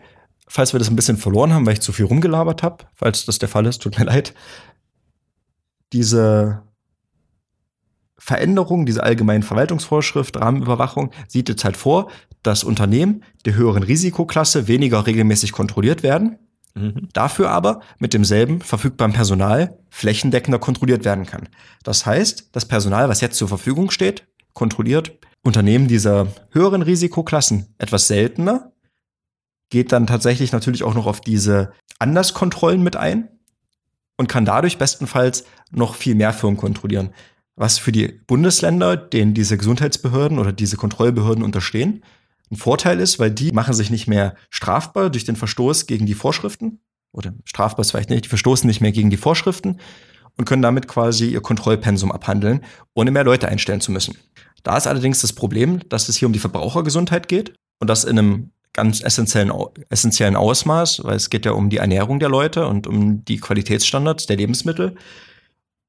Falls wir das ein bisschen verloren haben, weil ich zu viel rumgelabert habe, falls das der Fall ist, tut mir leid. Diese Veränderung dieser allgemeinen Verwaltungsvorschrift, Rahmenüberwachung, sieht jetzt halt vor, dass Unternehmen der höheren Risikoklasse weniger regelmäßig kontrolliert werden, mhm. dafür aber mit demselben verfügbaren Personal flächendeckender kontrolliert werden kann. Das heißt, das Personal, was jetzt zur Verfügung steht, kontrolliert Unternehmen dieser höheren Risikoklassen etwas seltener, geht dann tatsächlich natürlich auch noch auf diese Anderskontrollen mit ein und kann dadurch bestenfalls noch viel mehr Firmen kontrollieren was für die Bundesländer, denen diese Gesundheitsbehörden oder diese Kontrollbehörden unterstehen, ein Vorteil ist, weil die machen sich nicht mehr strafbar durch den Verstoß gegen die Vorschriften oder strafbar ist vielleicht nicht, die verstoßen nicht mehr gegen die Vorschriften und können damit quasi ihr Kontrollpensum abhandeln, ohne mehr Leute einstellen zu müssen. Da ist allerdings das Problem, dass es hier um die Verbrauchergesundheit geht und das in einem ganz essentiellen, essentiellen Ausmaß, weil es geht ja um die Ernährung der Leute und um die Qualitätsstandards der Lebensmittel.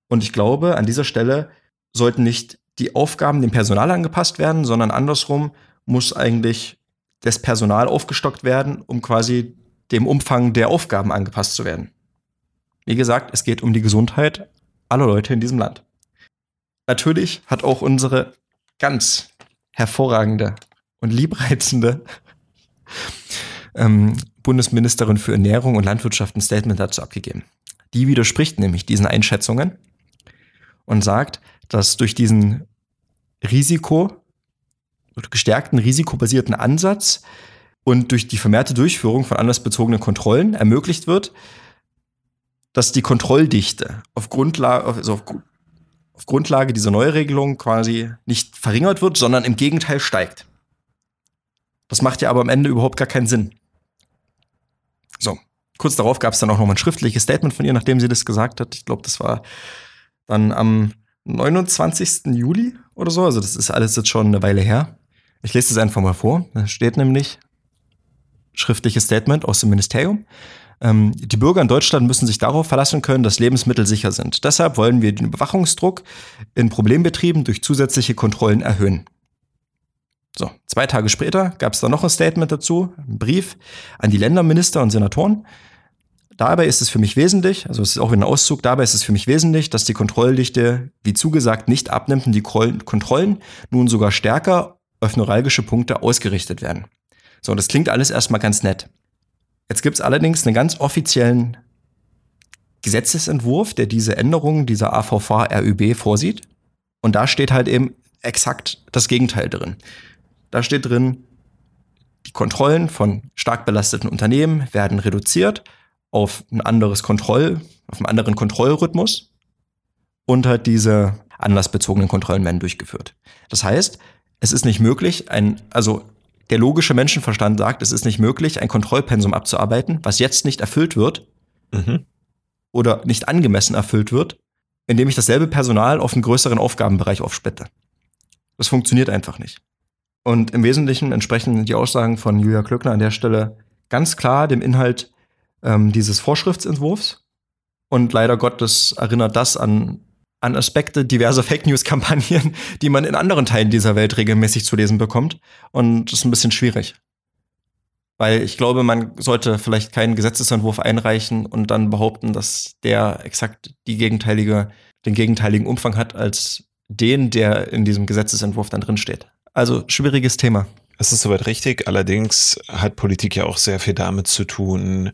Und ich glaube, an dieser Stelle sollten nicht die Aufgaben dem Personal angepasst werden, sondern andersrum muss eigentlich das Personal aufgestockt werden, um quasi dem Umfang der Aufgaben angepasst zu werden. Wie gesagt, es geht um die Gesundheit aller Leute in diesem Land. Natürlich hat auch unsere ganz hervorragende und liebreizende ähm, Bundesministerin für Ernährung und Landwirtschaft ein Statement dazu abgegeben. Die widerspricht nämlich diesen Einschätzungen und sagt, dass durch diesen Risiko, gestärkten risikobasierten Ansatz und durch die vermehrte Durchführung von anlassbezogenen Kontrollen ermöglicht wird, dass die Kontrolldichte auf Grundlage, also auf, auf Grundlage dieser Neuregelung quasi nicht verringert wird, sondern im Gegenteil steigt. Das macht ja aber am Ende überhaupt gar keinen Sinn. So, kurz darauf gab es dann auch noch mal ein schriftliches Statement von ihr, nachdem sie das gesagt hat. Ich glaube, das war dann am 29. Juli oder so. Also das ist alles jetzt schon eine Weile her. Ich lese das einfach mal vor. Da steht nämlich schriftliches Statement aus dem Ministerium. Ähm, die Bürger in Deutschland müssen sich darauf verlassen können, dass Lebensmittel sicher sind. Deshalb wollen wir den Überwachungsdruck in Problembetrieben durch zusätzliche Kontrollen erhöhen. So, zwei Tage später gab es dann noch ein Statement dazu, einen Brief an die Länderminister und Senatoren. Dabei ist es für mich wesentlich, also es ist auch wieder ein Auszug, dabei ist es für mich wesentlich, dass die Kontrolldichte, wie zugesagt, nicht abnimmt und die Kontrollen nun sogar stärker auf neuralgische Punkte ausgerichtet werden. So, das klingt alles erstmal ganz nett. Jetzt gibt es allerdings einen ganz offiziellen Gesetzesentwurf, der diese Änderungen dieser AVV RÜB vorsieht. Und da steht halt eben exakt das Gegenteil drin. Da steht drin, die Kontrollen von stark belasteten Unternehmen werden reduziert auf ein anderes Kontroll, auf einen anderen Kontrollrhythmus und halt diese anlassbezogenen Kontrollen werden durchgeführt. Das heißt, es ist nicht möglich, ein, also der logische Menschenverstand sagt, es ist nicht möglich, ein Kontrollpensum abzuarbeiten, was jetzt nicht erfüllt wird Mhm. oder nicht angemessen erfüllt wird, indem ich dasselbe Personal auf einen größeren Aufgabenbereich aufsplitte. Das funktioniert einfach nicht. Und im Wesentlichen entsprechen die Aussagen von Julia Klöckner an der Stelle ganz klar dem Inhalt ähm, dieses Vorschriftsentwurfs. Und leider Gottes erinnert das an, an Aspekte diverser Fake News-Kampagnen, die man in anderen Teilen dieser Welt regelmäßig zu lesen bekommt. Und das ist ein bisschen schwierig. Weil ich glaube, man sollte vielleicht keinen Gesetzesentwurf einreichen und dann behaupten, dass der exakt die gegenteilige, den gegenteiligen Umfang hat als den, der in diesem Gesetzesentwurf dann drin steht. Also schwieriges Thema. Es ist soweit richtig. Allerdings hat Politik ja auch sehr viel damit zu tun,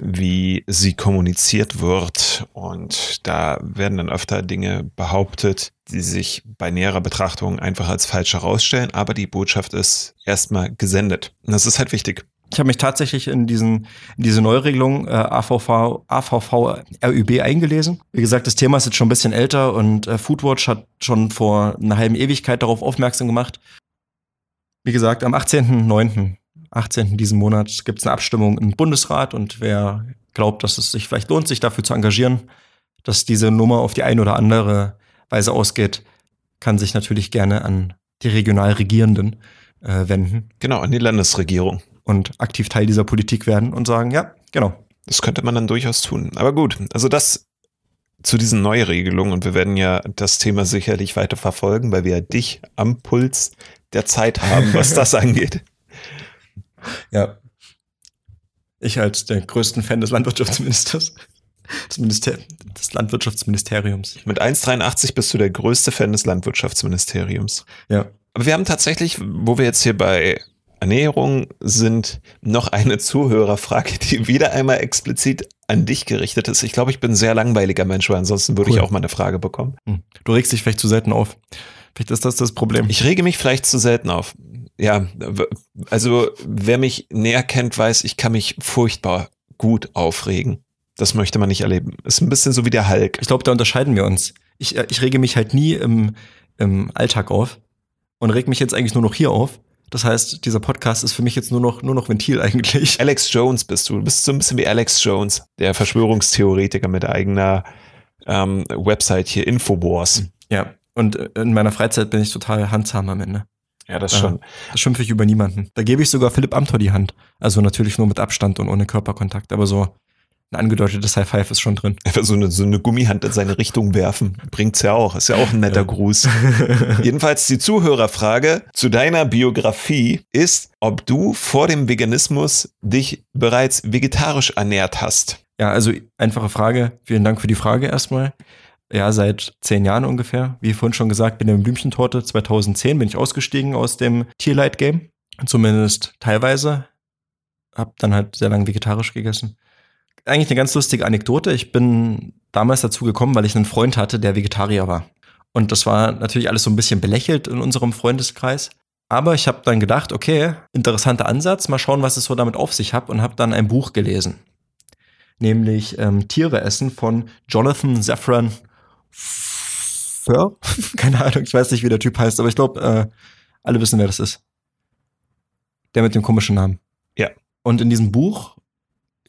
wie sie kommuniziert wird. Und da werden dann öfter Dinge behauptet, die sich bei näherer Betrachtung einfach als falsch herausstellen. Aber die Botschaft ist erstmal gesendet. Und das ist halt wichtig. Ich habe mich tatsächlich in, diesen, in diese Neuregelung äh, AVV, AVV RÜB eingelesen. Wie gesagt, das Thema ist jetzt schon ein bisschen älter und äh, Foodwatch hat schon vor einer halben Ewigkeit darauf aufmerksam gemacht. Wie gesagt, am 18.09., 18. diesen Monat gibt es eine Abstimmung im Bundesrat und wer glaubt, dass es sich vielleicht lohnt, sich dafür zu engagieren, dass diese Nummer auf die eine oder andere Weise ausgeht, kann sich natürlich gerne an die regional Regierenden äh, wenden Genau, an die Landesregierung. und aktiv Teil dieser Politik werden und sagen, ja, genau. Das könnte man dann durchaus tun. Aber gut, also das zu diesen Neuregelungen und wir werden ja das Thema sicherlich weiter verfolgen, weil wir ja dich am Puls der Zeit haben, was das angeht. Ja. Ich als der größten Fan des Landwirtschaftsministers, des, Minister des Landwirtschaftsministeriums. Mit 1,83 bist du der größte Fan des Landwirtschaftsministeriums. Ja. Aber wir haben tatsächlich, wo wir jetzt hier bei Ernährung sind, noch eine Zuhörerfrage, die wieder einmal explizit an dich gerichtet ist. Ich glaube, ich bin ein sehr langweiliger Mensch, weil ansonsten würde Cool. ich auch mal eine Frage bekommen. Hm. Du regst dich vielleicht zu selten auf. Vielleicht ist das das Problem. Ich rege mich vielleicht zu selten auf. Ja, also wer mich näher kennt, weiß, ich kann mich furchtbar gut aufregen. Das möchte man nicht erleben. Ist ein bisschen so wie der Hulk. Ich glaube, da unterscheiden wir uns. Ich, äh, ich rege mich halt nie im, im Alltag auf und reg mich jetzt eigentlich nur noch hier auf. Das heißt, dieser Podcast ist für mich jetzt nur noch, nur noch Ventil eigentlich. Alex Jones bist du. Du bist so ein bisschen wie Alex Jones, der Verschwörungstheoretiker mit eigener ähm, Website hier, Infowars. Ja. Und äh, in meiner Freizeit bin ich total handzahm am Ende. Ja, das Ja. schon. Da schimpfe ich über niemanden. Da gebe ich sogar Philipp Amthor die Hand. Also natürlich nur mit Abstand und ohne Körperkontakt. Aber so ein angedeutetes High Five ist schon drin. Einfach so eine, so eine Gummihand in seine Richtung werfen. Bringt's ja auch. Ist ja auch ein netter Ja. Gruß. Jedenfalls die Zuhörerfrage zu deiner Biografie ist, ob du vor dem Veganismus dich bereits vegetarisch ernährt hast. Ja, also einfache Frage. Vielen Dank für die Frage erstmal. Ja, seit zehn Jahren ungefähr. Wie vorhin schon gesagt, bin im Blümchentorte 2010 bin ich ausgestiegen aus dem Tierlight-Game. Zumindest teilweise. Hab dann halt sehr lange vegetarisch gegessen. Eigentlich eine ganz lustige Anekdote. Ich bin damals dazu gekommen, weil ich einen Freund hatte, der Vegetarier war. Und das war natürlich alles so ein bisschen belächelt in unserem Freundeskreis. Aber ich habe dann gedacht, okay, interessanter Ansatz, mal schauen, was es so damit auf sich hat und habe dann ein Buch gelesen nämlich ähm, Tiere essen von Jonathan Safran Foer. Keine Ahnung, ich weiß nicht, wie der Typ heißt, aber ich glaube, äh, alle wissen, wer das ist. Der mit dem komischen Namen. Ja. Und in diesem Buch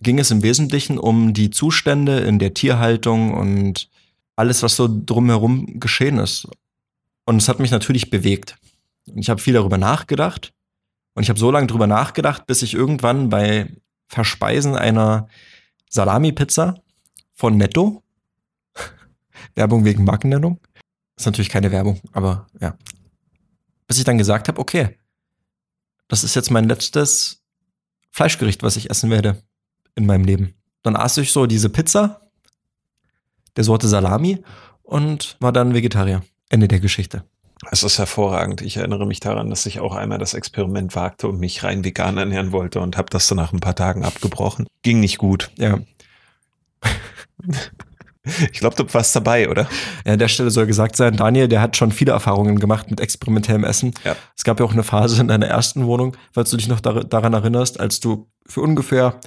ging es im Wesentlichen um die Zustände in der Tierhaltung und alles, was so drumherum geschehen ist. Und es hat mich natürlich bewegt. Und ich habe viel darüber nachgedacht. Und ich habe so lange darüber nachgedacht, bis ich irgendwann bei Verspeisen einer Salami-Pizza von Netto. Werbung wegen Markennennung. Ist natürlich keine Werbung, aber ja. Bis ich dann gesagt habe, okay, das ist jetzt mein letztes Fleischgericht, was ich essen werde in meinem Leben. Dann aß ich so diese Pizza der Sorte Salami und war dann Vegetarier. Ende der Geschichte. Es ist hervorragend. Ich erinnere mich daran, dass ich auch einmal das Experiment wagte und mich rein vegan ernähren wollte und habe das dann nach ein paar Tagen abgebrochen. Ging nicht gut. Ja. Ich glaube, du warst dabei, oder? Ja, an der Stelle soll gesagt sein, Daniel, der hat schon viele Erfahrungen gemacht mit experimentellem Essen. Ja. Es gab ja auch eine Phase in deiner ersten Wohnung, falls du dich noch dar daran erinnerst, als du für ungefähr,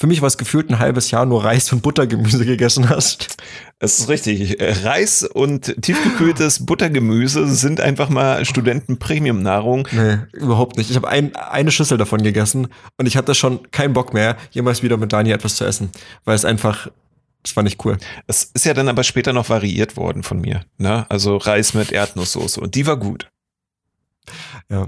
für mich war es gefühlt ein halbes Jahr nur Reis und Buttergemüse gegessen hast. Es ist richtig. Reis und tiefgekühltes Buttergemüse sind einfach mal Studenten-Premium-Nahrung. Nee, überhaupt nicht. Ich habe ein, eine Schüssel davon gegessen und ich hatte schon keinen Bock mehr, jemals wieder mit Daniel etwas zu essen, weil es einfach, das fand ich cool. Es ist ja dann aber später noch variiert worden von mir. Ne? Also Reis mit Erdnusssoße und die war gut. Ja.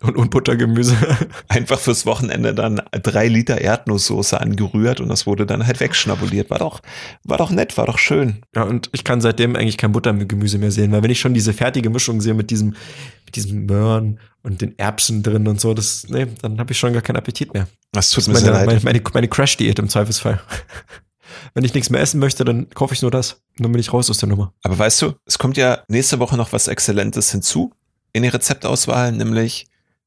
Und, und Buttergemüse. Einfach fürs Wochenende dann drei Liter Erdnusssoße angerührt und das wurde dann halt wegschnabuliert. War doch, war doch nett, war doch schön. Ja, und ich kann seitdem eigentlich kein Buttergemüse mehr sehen, weil wenn ich schon diese fertige Mischung sehe mit diesem, mit diesem Möhren und den Erbsen drin und so, das, nee, dann habe ich schon gar keinen Appetit mehr. Das tut Das mir sehr meine, leid. meine, meine, meine Crash-Diät im Zweifelsfall. Wenn ich nichts mehr essen möchte, dann kaufe ich nur das. Und dann bin ich raus aus der Nummer. Aber weißt du, es kommt ja nächste Woche noch was Exzellentes hinzu in die Rezeptauswahl, nämlich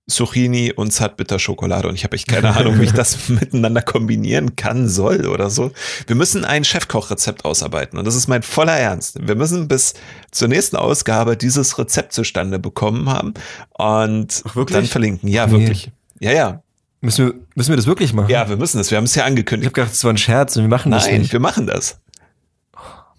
Zucchini und Zartbitterschokolade. Und ich habe echt keine Ahnung, wie ich das miteinander kombinieren kann, soll oder so. Wir müssen ein Chefkochrezept ausarbeiten. Und das ist mein voller Ernst. Wir müssen bis zur nächsten Ausgabe dieses Rezept zustande bekommen haben und dann verlinken. Ja, wirklich. Ja, ja. Müssen wir, müssen wir das wirklich machen? Ja, wir müssen es. Wir haben es ja Ich angekündigt. habe gedacht, das war ein Scherz und wir machen das Nein, nicht. wir machen das.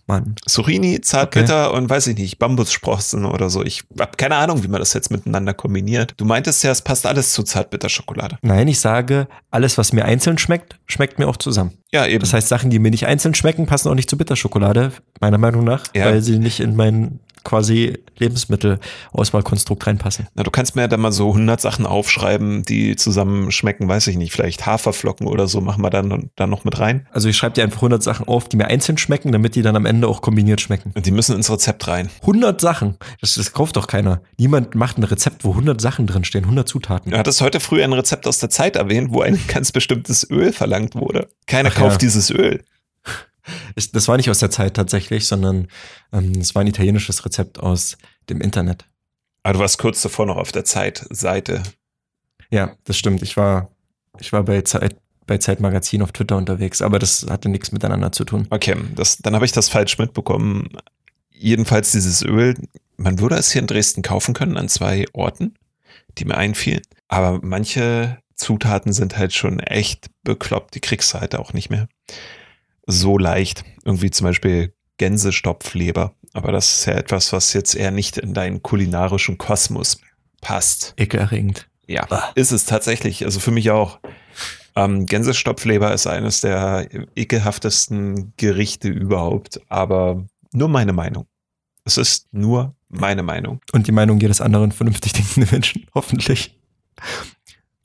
Mann. Zucchini, Zartbitter und weiß ich nicht, Bambussprossen oder so. Ich habe keine Ahnung, wie man das jetzt miteinander kombiniert. Du meintest ja, es passt alles zu Zartbitterschokolade. Nein, ich sage, alles, was mir einzeln schmeckt, schmeckt mir auch zusammen. Ja, eben. Das heißt, Sachen, die mir nicht einzeln schmecken, passen auch nicht zu Bitterschokolade, meiner Meinung nach, Ja. weil sie nicht in mein quasi Lebensmittelauswahlkonstrukt reinpassen. Na, du kannst mir ja dann mal so 100 Sachen aufschreiben, die zusammen schmecken, weiß ich nicht, vielleicht Haferflocken oder so machen wir dann, dann noch mit rein. Also ich schreibe dir einfach 100 Sachen auf, die mir einzeln schmecken, damit die dann am Ende auch kombiniert schmecken. Und die müssen ins Rezept rein. 100 Sachen. Das, das kauft doch keiner. Niemand macht ein Rezept, wo 100 Sachen drin stehen, 100 Zutaten. Du hattest heute früh ein Rezept aus der Zeit erwähnt, wo ein ganz bestimmtes Öl verlangt wurde. Keiner Ach kauft ja. dieses Öl. Ich, das war nicht aus der Zeit tatsächlich, sondern ähm, es war ein italienisches Rezept aus dem Internet. Aber du warst kurz davor noch auf der Zeitseite. Ja, das stimmt. Ich war, ich war bei Zeit, bei Zeitmagazin auf Twitter unterwegs, aber das hatte nichts miteinander zu tun. Okay, das, dann habe ich das falsch mitbekommen. Jedenfalls dieses Öl, man würde es hier in Dresden kaufen können an zwei Orten, die mir einfielen. Aber manche Zutaten sind halt schon echt bekloppt. Die kriegst du halt auch nicht mehr so leicht. Irgendwie zum Beispiel Gänsestopfleber. Aber das ist ja etwas, was jetzt eher nicht in deinen kulinarischen Kosmos passt. Ekelerregend. Ja, Ah. ist es tatsächlich. Also für mich auch. Ähm, Gänsestopfleber ist eines der ekelhaftesten Gerichte überhaupt, aber nur meine Meinung. Es ist nur meine Meinung. Und die Meinung jedes anderen vernünftig denkenden Menschen, hoffentlich.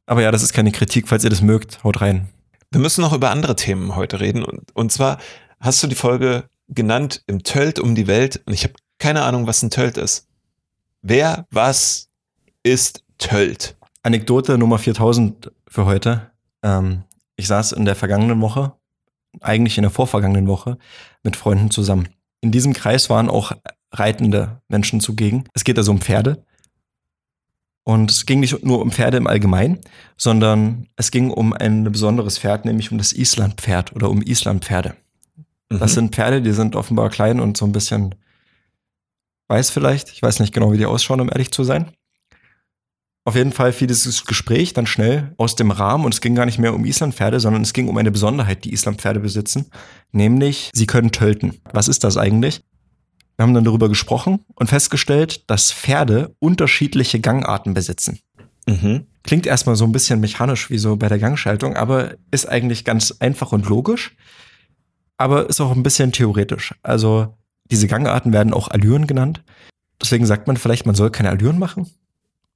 Aber ja, das ist keine Kritik. Falls ihr das mögt, haut rein. Wir müssen noch über andere Themen heute reden. Und, und zwar hast du die Folge genannt im Tölt um die Welt. Und ich habe keine Ahnung, was ein Tölt ist. Wer, was ist Tölt? Anekdote Nummer 4000 für heute. Ähm, ich saß in der vergangenen Woche, eigentlich in der vorvergangenen Woche, mit Freunden zusammen. In diesem Kreis waren auch reitende Menschen zugegen. Es geht also um Pferde. Und es ging nicht nur um Pferde im Allgemeinen, sondern es ging um ein besonderes Pferd, nämlich um das Islandpferd oder um Islandpferde. Das Mhm. sind Pferde, die sind offenbar klein und so ein bisschen weiß vielleicht. Ich weiß nicht genau, wie die ausschauen, um ehrlich zu sein. Auf jeden Fall fiel dieses Gespräch dann schnell aus dem Rahmen und es ging gar nicht mehr um Islandpferde, sondern es ging um eine Besonderheit, die Islandpferde besitzen, nämlich sie können tölten. Was ist das eigentlich? Wir haben dann darüber gesprochen und festgestellt, dass Pferde unterschiedliche Gangarten besitzen. Mhm. Klingt erstmal so ein bisschen mechanisch wie so bei der Gangschaltung, aber ist eigentlich ganz einfach und logisch, aber ist auch ein bisschen theoretisch. Also diese Gangarten werden auch Allüren genannt. Deswegen sagt man vielleicht, man soll keine Allüren machen.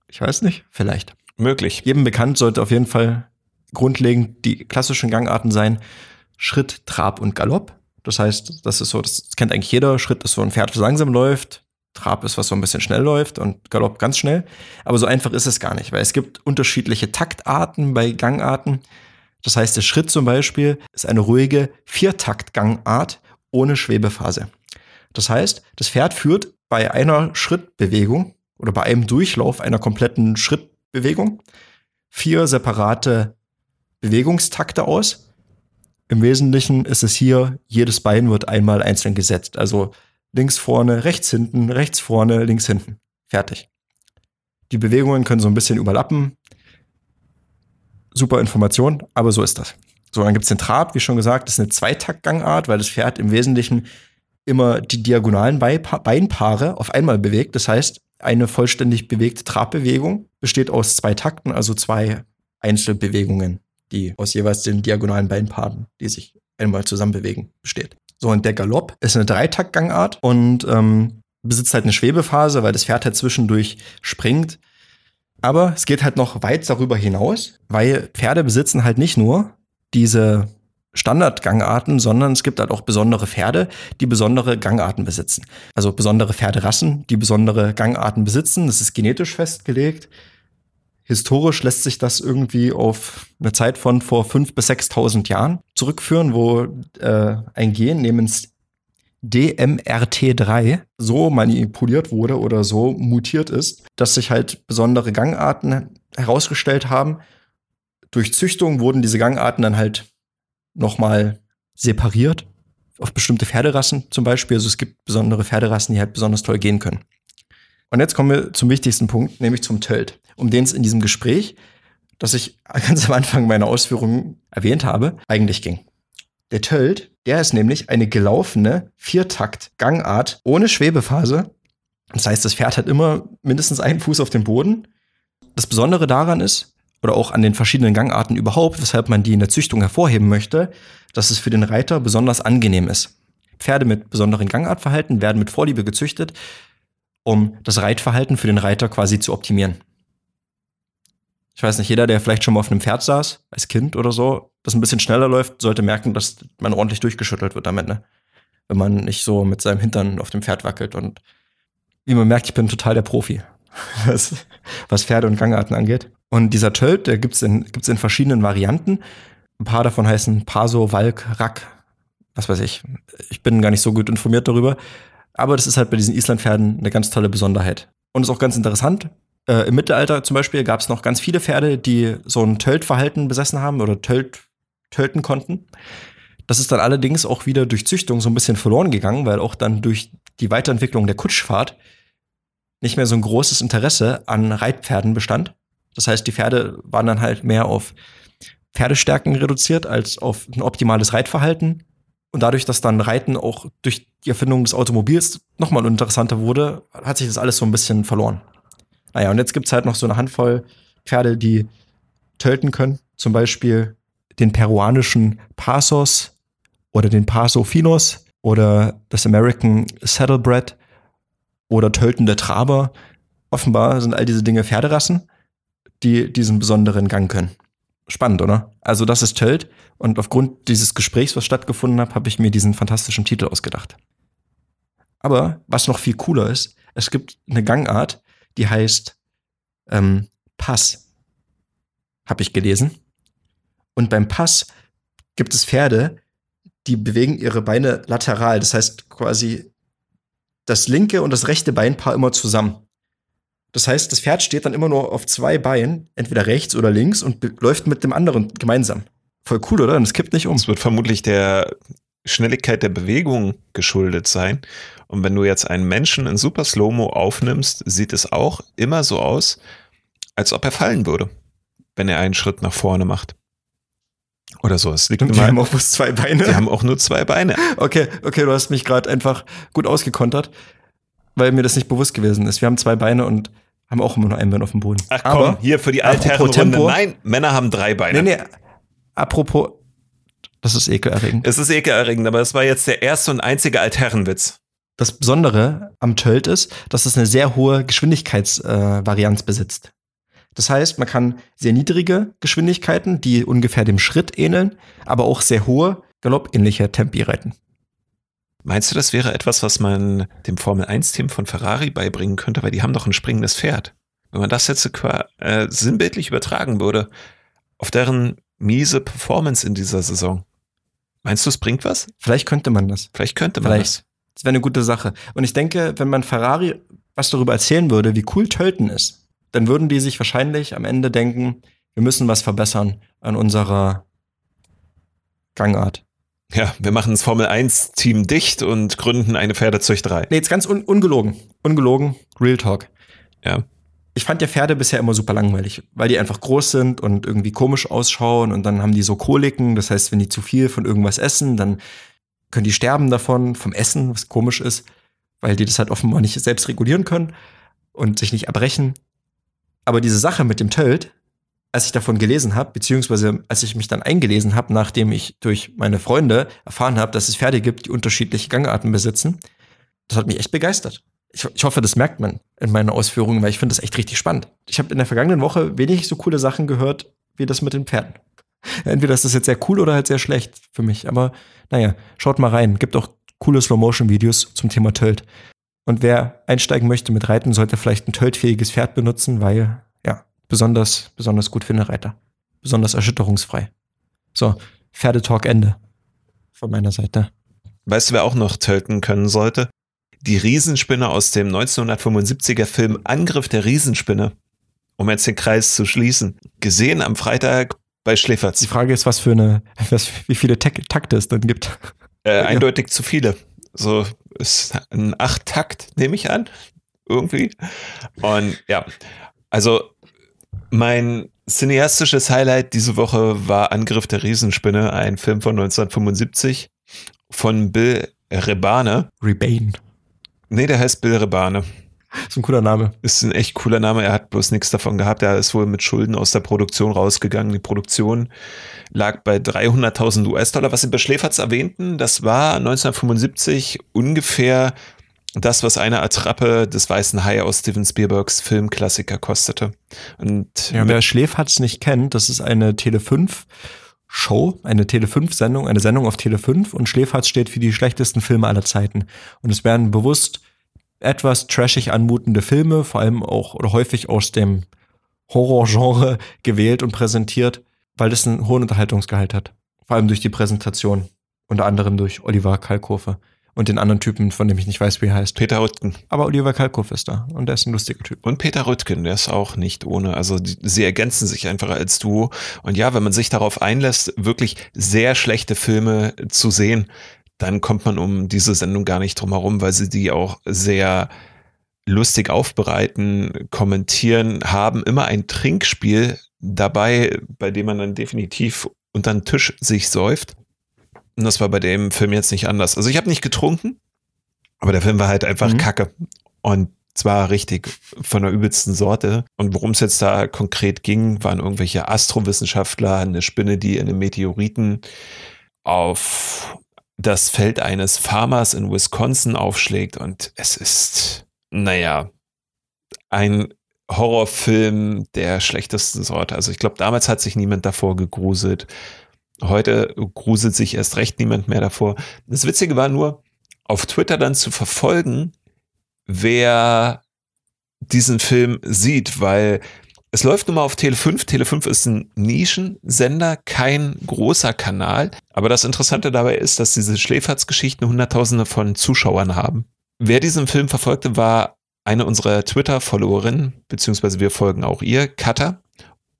Ich weiß nicht, vielleicht. Möglich. Jedem bekannt sollte auf jeden Fall grundlegend die klassischen Gangarten sein. Schritt, Trab und Galopp. Das heißt, das ist so, das kennt eigentlich jeder. Schritt ist so ein Pferd, das langsam läuft. Trab ist, was so ein bisschen schnell läuft und Galopp ganz schnell. Aber so einfach ist es gar nicht, weil es gibt unterschiedliche Taktarten bei Gangarten. Das heißt, der Schritt zum Beispiel ist eine ruhige Viertaktgangart ohne Schwebephase. Das heißt, das Pferd führt bei einer Schrittbewegung oder bei einem Durchlauf einer kompletten Schrittbewegung vier separate Bewegungstakte aus im Wesentlichen ist es hier, jedes Bein wird einmal einzeln gesetzt. Also links vorne, rechts hinten, rechts vorne, links hinten. Fertig. Die Bewegungen können so ein bisschen überlappen. Super Information, aber so ist das. So, dann gibt es den Trab, wie schon gesagt, das ist eine Zweitaktgangart, weil das Pferd im Wesentlichen immer die diagonalen Beinpaare auf einmal bewegt. Das heißt, eine vollständig bewegte Trabbewegung besteht aus zwei Takten, also zwei Einzelbewegungen, die aus jeweils den diagonalen Beinpaaren, die sich einmal zusammen bewegen, besteht. So, und der Galopp ist eine Dreitaktgangart und ähm, besitzt halt eine Schwebephase, weil das Pferd halt zwischendurch springt. Aber es geht halt noch weit darüber hinaus, weil Pferde besitzen halt nicht nur diese Standardgangarten, sondern es gibt halt auch besondere Pferde, die besondere Gangarten besitzen. Also besondere Pferderassen, die besondere Gangarten besitzen. Das ist genetisch festgelegt. Historisch lässt sich das irgendwie auf eine Zeit von vor 5.000 bis 6.000 Jahren zurückführen, wo äh, ein Gen namens DMRT3 so manipuliert wurde oder so mutiert ist, dass sich halt besondere Gangarten herausgestellt haben. Durch Züchtung wurden diese Gangarten dann halt nochmal separiert auf bestimmte Pferderassen zum Beispiel. Also es gibt besondere Pferderassen, die halt besonders toll gehen können. Und jetzt kommen wir zum wichtigsten Punkt, nämlich zum Tölt, um den es in diesem Gespräch, das ich ganz am Anfang meiner Ausführungen erwähnt habe, eigentlich ging. Der Tölt, der ist nämlich eine gelaufene Viertakt-Gangart ohne Schwebephase. Das heißt, das Pferd hat immer mindestens einen Fuß auf dem Boden. Das Besondere daran ist, oder auch an den verschiedenen Gangarten überhaupt, weshalb man die in der Züchtung hervorheben möchte, dass es für den Reiter besonders angenehm ist. Pferde mit besonderen Gangartverhalten werden mit Vorliebe gezüchtet, um das Reitverhalten für den Reiter quasi zu optimieren. Ich weiß nicht, jeder, der vielleicht schon mal auf einem Pferd saß, als Kind oder so, das ein bisschen schneller läuft, sollte merken, dass man ordentlich durchgeschüttelt wird damit, ne? Wenn man nicht so mit seinem Hintern auf dem Pferd wackelt. Und wie man merkt, ich bin total der Profi, was, was Pferde und Gangarten angeht. Und dieser Tölt, der gibt's in, gibt's in verschiedenen Varianten. Ein paar davon heißen Paso, Walk, Rack, was weiß ich. Ich bin gar nicht so gut informiert darüber. Aber das ist halt bei diesen Islandpferden eine ganz tolle Besonderheit. Und ist auch ganz interessant. Äh, Im Mittelalter zum Beispiel gab es noch ganz viele Pferde, die so ein Tölt-Verhalten besessen haben oder Tölt, tölten konnten. Das ist dann allerdings auch wieder durch Züchtung so ein bisschen verloren gegangen, weil auch dann durch die Weiterentwicklung der Kutschfahrt nicht mehr so ein großes Interesse an Reitpferden bestand. Das heißt, die Pferde waren dann halt mehr auf Pferdestärken reduziert als auf ein optimales Reitverhalten. Und dadurch, dass dann Reiten auch durch die Erfindung des Automobils nochmal interessanter wurde, hat sich das alles so ein bisschen verloren. Naja, und jetzt gibt es halt noch so eine Handvoll Pferde, die tölten können. Zum Beispiel den peruanischen Pasos oder den Paso Finos oder das American Saddlebred oder töltende Traber. Offenbar sind all diese Dinge Pferderassen, die diesen besonderen Gang können. Spannend, oder? Also das ist Tölt und aufgrund dieses Gesprächs, was stattgefunden hat, habe ich mir diesen fantastischen Titel ausgedacht. Aber was noch viel cooler ist, es gibt eine Gangart, die heißt ähm, Pass. Habe ich gelesen. Und beim Pass gibt es Pferde, die bewegen ihre Beine lateral. Das heißt quasi das linke und das rechte Beinpaar immer zusammen. Das heißt, das Pferd steht dann immer nur auf zwei Beinen, entweder rechts oder links, und läuft mit dem anderen gemeinsam. Voll cool, oder? Und es kippt nicht um. Es wird vermutlich der Schnelligkeit der Bewegung geschuldet sein. Und wenn du jetzt einen Menschen in super Slow-Mo aufnimmst, sieht es auch immer so aus, als ob er fallen würde, wenn er einen Schritt nach vorne macht. Oder so. Es liegt Und die haben auch bloß zwei Beine. Die haben auch nur zwei Beine. Okay, okay, du hast mich gerade einfach gut ausgekontert, weil mir das nicht bewusst gewesen ist. Wir haben zwei Beine und haben auch immer nur ein Bein auf dem Boden. Ach komm, Aber, hier für die Altherrenrunde. Nein, Männer haben drei Beine. Nee, nee. Apropos, das ist ekelerregend. Es ist ekelerregend, aber es war jetzt der erste und einzige Altherrenwitz. Das Besondere am Tölt ist, dass es eine sehr hohe Geschwindigkeitsvarianz äh, besitzt. Das heißt, man kann sehr niedrige Geschwindigkeiten, die ungefähr dem Schritt ähneln, aber auch sehr hohe, galoppähnliche Tempi reiten. Meinst du, das wäre etwas, was man dem Formel-1-Team von Ferrari beibringen könnte? Weil die haben doch ein springendes Pferd. Wenn man das jetzt äh, sinnbildlich übertragen würde, auf deren miese Performance in dieser Saison. Meinst du, es bringt was? Vielleicht könnte man das. Vielleicht könnte man Vielleicht. das. Das wäre eine gute Sache. Und ich denke, wenn man Ferrari was darüber erzählen würde, wie cool Tölten ist, dann würden die sich wahrscheinlich am Ende denken, wir müssen was verbessern an unserer Gangart. Ja, wir machen das Formel 1 Team dicht und gründen eine Pferdezüchterei. Nee, jetzt ganz un ungelogen. Ungelogen. Real Talk. Ja. Ich fand ja Pferde bisher immer super langweilig, weil die einfach groß sind und irgendwie komisch ausschauen und dann haben die so Koliken. Das heißt, wenn die zu viel von irgendwas essen, dann können die sterben davon, vom Essen, was komisch ist, weil die das halt offenbar nicht selbst regulieren können und sich nicht erbrechen. Aber diese Sache mit dem Tölt, als ich davon gelesen habe, beziehungsweise als ich mich dann eingelesen habe, nachdem ich durch meine Freunde erfahren habe, dass es Pferde gibt, die unterschiedliche Gangarten besitzen, das hat mich echt begeistert. Ich, ich hoffe, das merkt man in meinen Ausführungen, weil ich finde das echt richtig spannend. Ich habe in der vergangenen Woche wenig so coole Sachen gehört, wie das mit den Pferden. Entweder ist das jetzt sehr cool oder halt sehr schlecht für mich. Aber naja, schaut mal rein. Gibt auch coole Slow-Motion-Videos zum Thema Tölt. Und wer einsteigen möchte mit Reiten, sollte vielleicht ein töltfähiges Pferd benutzen, weil besonders, besonders gut für eine Reiter. Besonders erschütterungsfrei. So, Pferdetalk Ende. Von meiner Seite. Weißt du, wer auch noch töten können sollte? Die Riesenspinne aus dem 1975er Film Angriff der Riesenspinne. Um jetzt den Kreis zu schließen. Gesehen am Freitag bei Schläferz. Die Frage ist, was für eine, was, wie viele Takte es dann gibt. Äh, eindeutig zu viele. So ist ein Acht-Takt, nehme ich an. Irgendwie. Und ja, also mein cineastisches Highlight diese Woche war Angriff der Riesenspinne, ein Film von 1975 von Bill Rebane. Rebane. Nee, der heißt Bill Rebane. Ist ein cooler Name. Ist ein echt cooler Name. Er hat bloß nichts davon gehabt. Er ist wohl mit Schulden aus der Produktion rausgegangen. Die Produktion lag bei 300.000 US-Dollar. Was Sie bei Schläferz erwähnten, das war 1975 ungefähr das, was eine Attrappe des Weißen Hai aus Steven Spielbergs Filmklassiker kostete. Und ja, wer Schläferz nicht kennt, das ist eine Tele 5 Show, eine Tele 5 Sendung, eine Sendung auf Tele 5 und Schläferz steht für die schlechtesten Filme aller Zeiten. Und es werden bewusst etwas trashig anmutende Filme, vor allem auch oder häufig aus dem Horrorgenre gewählt und präsentiert, weil das einen hohen Unterhaltungsgehalt hat. Vor allem durch die Präsentation. Unter anderem durch Oliver Kalkofe und den anderen Typen, von dem ich nicht weiß, wie er heißt. Peter Rüttgen. Aber Oliver Kalkofe ist da und der ist ein lustiger Typ. Und Peter Rüttgen, der ist auch nicht ohne. Also die, sie ergänzen sich einfach als Duo. Und ja, wenn man sich darauf einlässt, wirklich sehr schlechte Filme zu sehen, dann kommt man um diese Sendung gar nicht drum herum, weil sie die auch sehr lustig aufbereiten, kommentieren, haben immer ein Trinkspiel dabei, bei dem man dann definitiv unter den Tisch sich säuft. Und das war bei dem Film jetzt nicht anders. Also ich habe nicht getrunken, aber der Film war halt einfach mhm. kacke. Und zwar richtig von der übelsten Sorte. Und worum es jetzt da konkret ging, waren irgendwelche Astrowissenschaftler, eine Spinne, die in einem Meteoriten auf das Feld eines Farmers in Wisconsin aufschlägt. Und es ist, naja, ein Horrorfilm der schlechtesten Sorte. Also ich glaube, damals hat sich niemand davor gegruselt. Heute gruselt sich erst recht niemand mehr davor. Das Witzige war nur, auf Twitter dann zu verfolgen, wer diesen Film sieht, weil es läuft nun mal auf Tele 5. Tele 5 ist ein Nischensender, kein großer Kanal. Aber das Interessante dabei ist, dass diese Schläferzgeschichten Hunderttausende von Zuschauern haben. Wer diesen Film verfolgte, war eine unserer Twitter-Followerinnen, beziehungsweise wir folgen auch ihr, Cutter.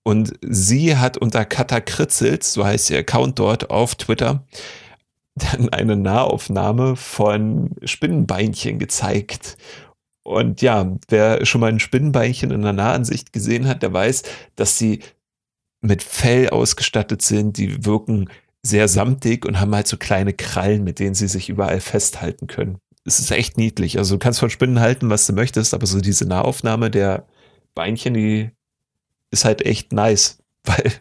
Und sie hat unter Kata Kritzelt, so heißt ihr Account dort auf Twitter, dann eine Nahaufnahme von Spinnenbeinchen gezeigt. Und ja, wer schon mal ein Spinnenbeinchen in der Nahansicht gesehen hat, der weiß, dass sie mit Fell ausgestattet sind. Die wirken sehr samtig und haben halt so kleine Krallen, mit denen sie sich überall festhalten können. Es ist echt niedlich. Also du kannst von Spinnen halten, was du möchtest, aber so diese Nahaufnahme der Beinchen, die ist halt echt nice, weil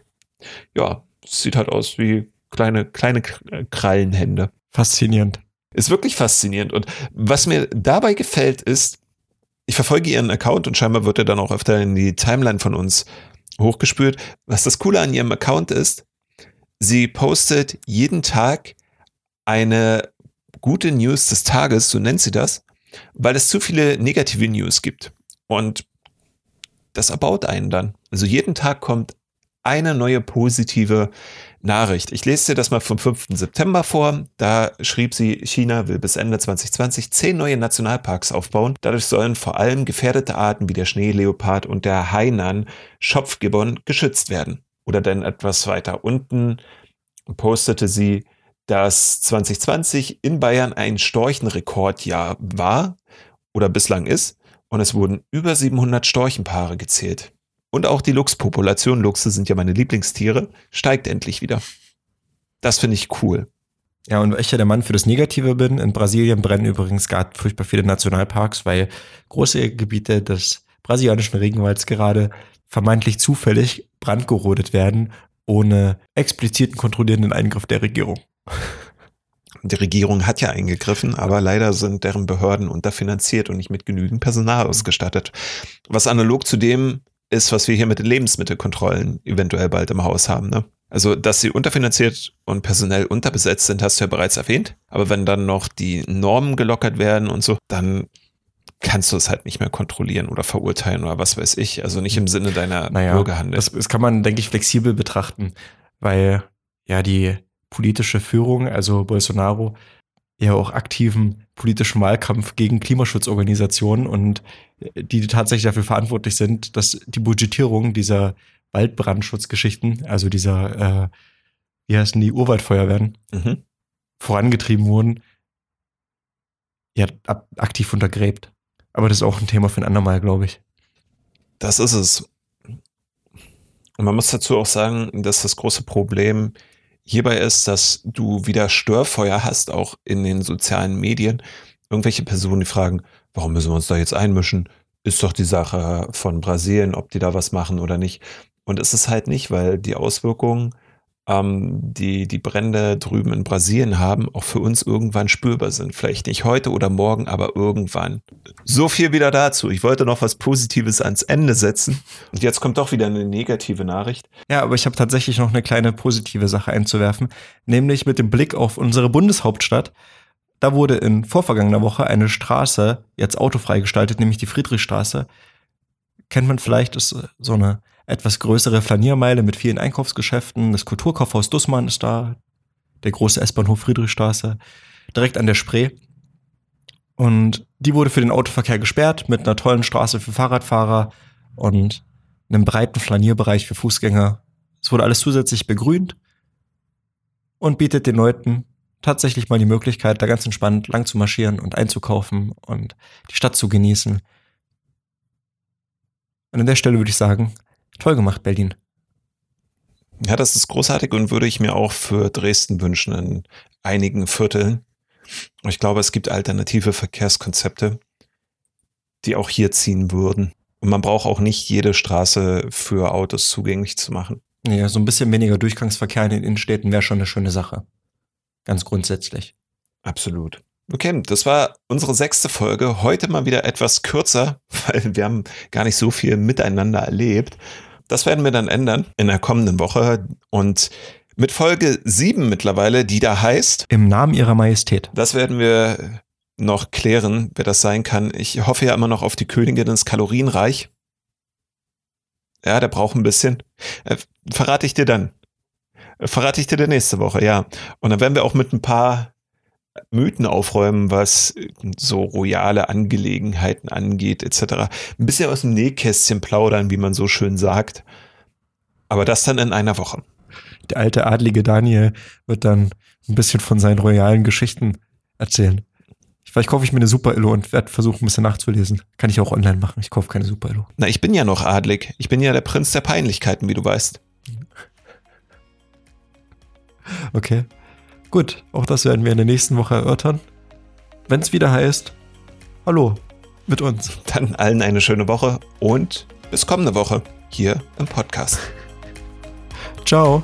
ja, es sieht halt aus wie kleine, kleine Krallenhände. Faszinierend. Ist wirklich faszinierend. Und was mir dabei gefällt, ist, ich verfolge ihren Account und scheinbar wird er dann auch öfter in die Timeline von uns hochgespült. Was das Coole an ihrem Account ist, sie postet jeden Tag eine gute News des Tages, so nennt sie das, weil es zu viele negative News gibt. Und das erbaut einen dann. Also jeden Tag kommt eine neue positive Nachricht. Ich lese dir das mal vom 5. September vor. Da schrieb sie, China will bis Ende 2020 zehn neue Nationalparks aufbauen. Dadurch sollen vor allem gefährdete Arten wie der Schneeleopard und der Hainan Schopfgibbon geschützt werden. Oder dann etwas weiter unten postete sie, dass 2020 in Bayern ein Storchenrekordjahr war oder bislang ist und es wurden über 700 Storchenpaare gezählt. Und auch die Luchspopulation, Luchse sind ja meine Lieblingstiere, steigt endlich wieder. Das finde ich cool. Ja, und weil ich ja der Mann für das Negative bin, in Brasilien brennen übrigens gerade furchtbar viele Nationalparks, weil große Gebiete des brasilianischen Regenwalds gerade vermeintlich zufällig brandgerodet werden, ohne expliziten kontrollierenden Eingriff der Regierung. Die Regierung hat ja eingegriffen, aber leider sind deren Behörden unterfinanziert und nicht mit genügend Personal ausgestattet. Was analog zu dem ist, was wir hier mit den Lebensmittelkontrollen eventuell bald im Haus haben. Ne? Also, dass sie unterfinanziert und personell unterbesetzt sind, hast du ja bereits erwähnt. Aber wenn dann noch die Normen gelockert werden und so, dann kannst du es halt nicht mehr kontrollieren oder verurteilen oder was weiß ich. Also nicht im Sinne deiner Naja, Bürgerhandel. das, das kann man, denke ich, flexibel betrachten, weil ja die politische Führung, also Bolsonaro, ja auch aktiven politischen Wahlkampf gegen Klimaschutzorganisationen und die tatsächlich dafür verantwortlich sind, dass die Budgetierung dieser Waldbrandschutzgeschichten, also dieser, äh, wie heißen die, Urwaldfeuerwehren, Mhm. vorangetrieben wurden, ja, ab, aktiv untergräbt. Aber das ist auch ein Thema für ein andermal, glaube ich. Das ist es. Und man muss dazu auch sagen, dass das große Problem hierbei ist, dass du wieder Störfeuer hast, auch in den sozialen Medien. Irgendwelche Personen, die fragen, warum müssen wir uns da jetzt einmischen? Ist doch die Sache von Brasilien, ob die da was machen oder nicht. Und ist es halt nicht, weil die Auswirkungen, ähm, die die Brände drüben in Brasilien haben, auch für uns irgendwann spürbar sind. Vielleicht nicht heute oder morgen, aber irgendwann. So viel wieder dazu. Ich wollte noch was Positives ans Ende setzen. Und jetzt kommt doch wieder eine negative Nachricht. Ja, aber ich habe tatsächlich noch eine kleine positive Sache einzuwerfen, nämlich mit dem Blick auf unsere Bundeshauptstadt. Da wurde in vorvergangener Woche eine Straße jetzt autofrei gestaltet, nämlich die Friedrichstraße. Kennt man vielleicht, ist so eine etwas größere Flaniermeile mit vielen Einkaufsgeschäften. Das Kulturkaufhaus Dussmann ist da, der große S-Bahnhof Friedrichstraße, direkt an der Spree. Und die wurde für den Autoverkehr gesperrt mit einer tollen Straße für Fahrradfahrer und einem breiten Flanierbereich für Fußgänger. Es wurde alles zusätzlich begrünt und bietet den Leuten tatsächlich mal die Möglichkeit, da ganz entspannt lang zu marschieren und einzukaufen und die Stadt zu genießen. Und an der Stelle würde ich sagen, toll gemacht, Berlin. Ja, das ist großartig und würde ich mir auch für Dresden wünschen in einigen Vierteln. Ich glaube, es gibt alternative Verkehrskonzepte, die auch hier ziehen würden. Und man braucht auch nicht jede Straße für Autos zugänglich zu machen. Ja, so ein bisschen weniger Durchgangsverkehr in den Innenstädten wäre schon eine schöne Sache. Ganz grundsätzlich. Absolut. Okay, das war unsere sechste Folge. Heute mal wieder etwas kürzer, weil wir haben gar nicht so viel miteinander erlebt. Das werden wir dann ändern in der kommenden Woche. Und mit Folge sieben mittlerweile, die da heißt, Im Namen ihrer Majestät. das werden wir noch klären, wer das sein kann. Ich hoffe ja immer noch auf die Königin ins Kalorienreich. Ja, der braucht ein bisschen. Äh, verrate ich dir dann. Verrate ich dir dann nächste Woche, ja. Und dann werden wir auch mit ein paar Mythen aufräumen, was so royale Angelegenheiten angeht, etc. Ein bisschen aus dem Nähkästchen plaudern, wie man so schön sagt. Aber das dann in einer Woche. Der alte adlige Daniel wird dann ein bisschen von seinen royalen Geschichten erzählen. Vielleicht kaufe ich mir eine Super-Illo und werde versuchen, ein bisschen nachzulesen. Kann ich auch online machen. Ich kaufe keine Super-Illo. Na, ich bin ja noch adlig. Ich bin ja der Prinz der Peinlichkeiten, wie du weißt. Okay. Gut, auch das werden wir in der nächsten Woche erörtern. Wenn es wieder heißt, hallo mit uns. Dann allen eine schöne Woche und bis kommende Woche hier im Podcast. Ciao.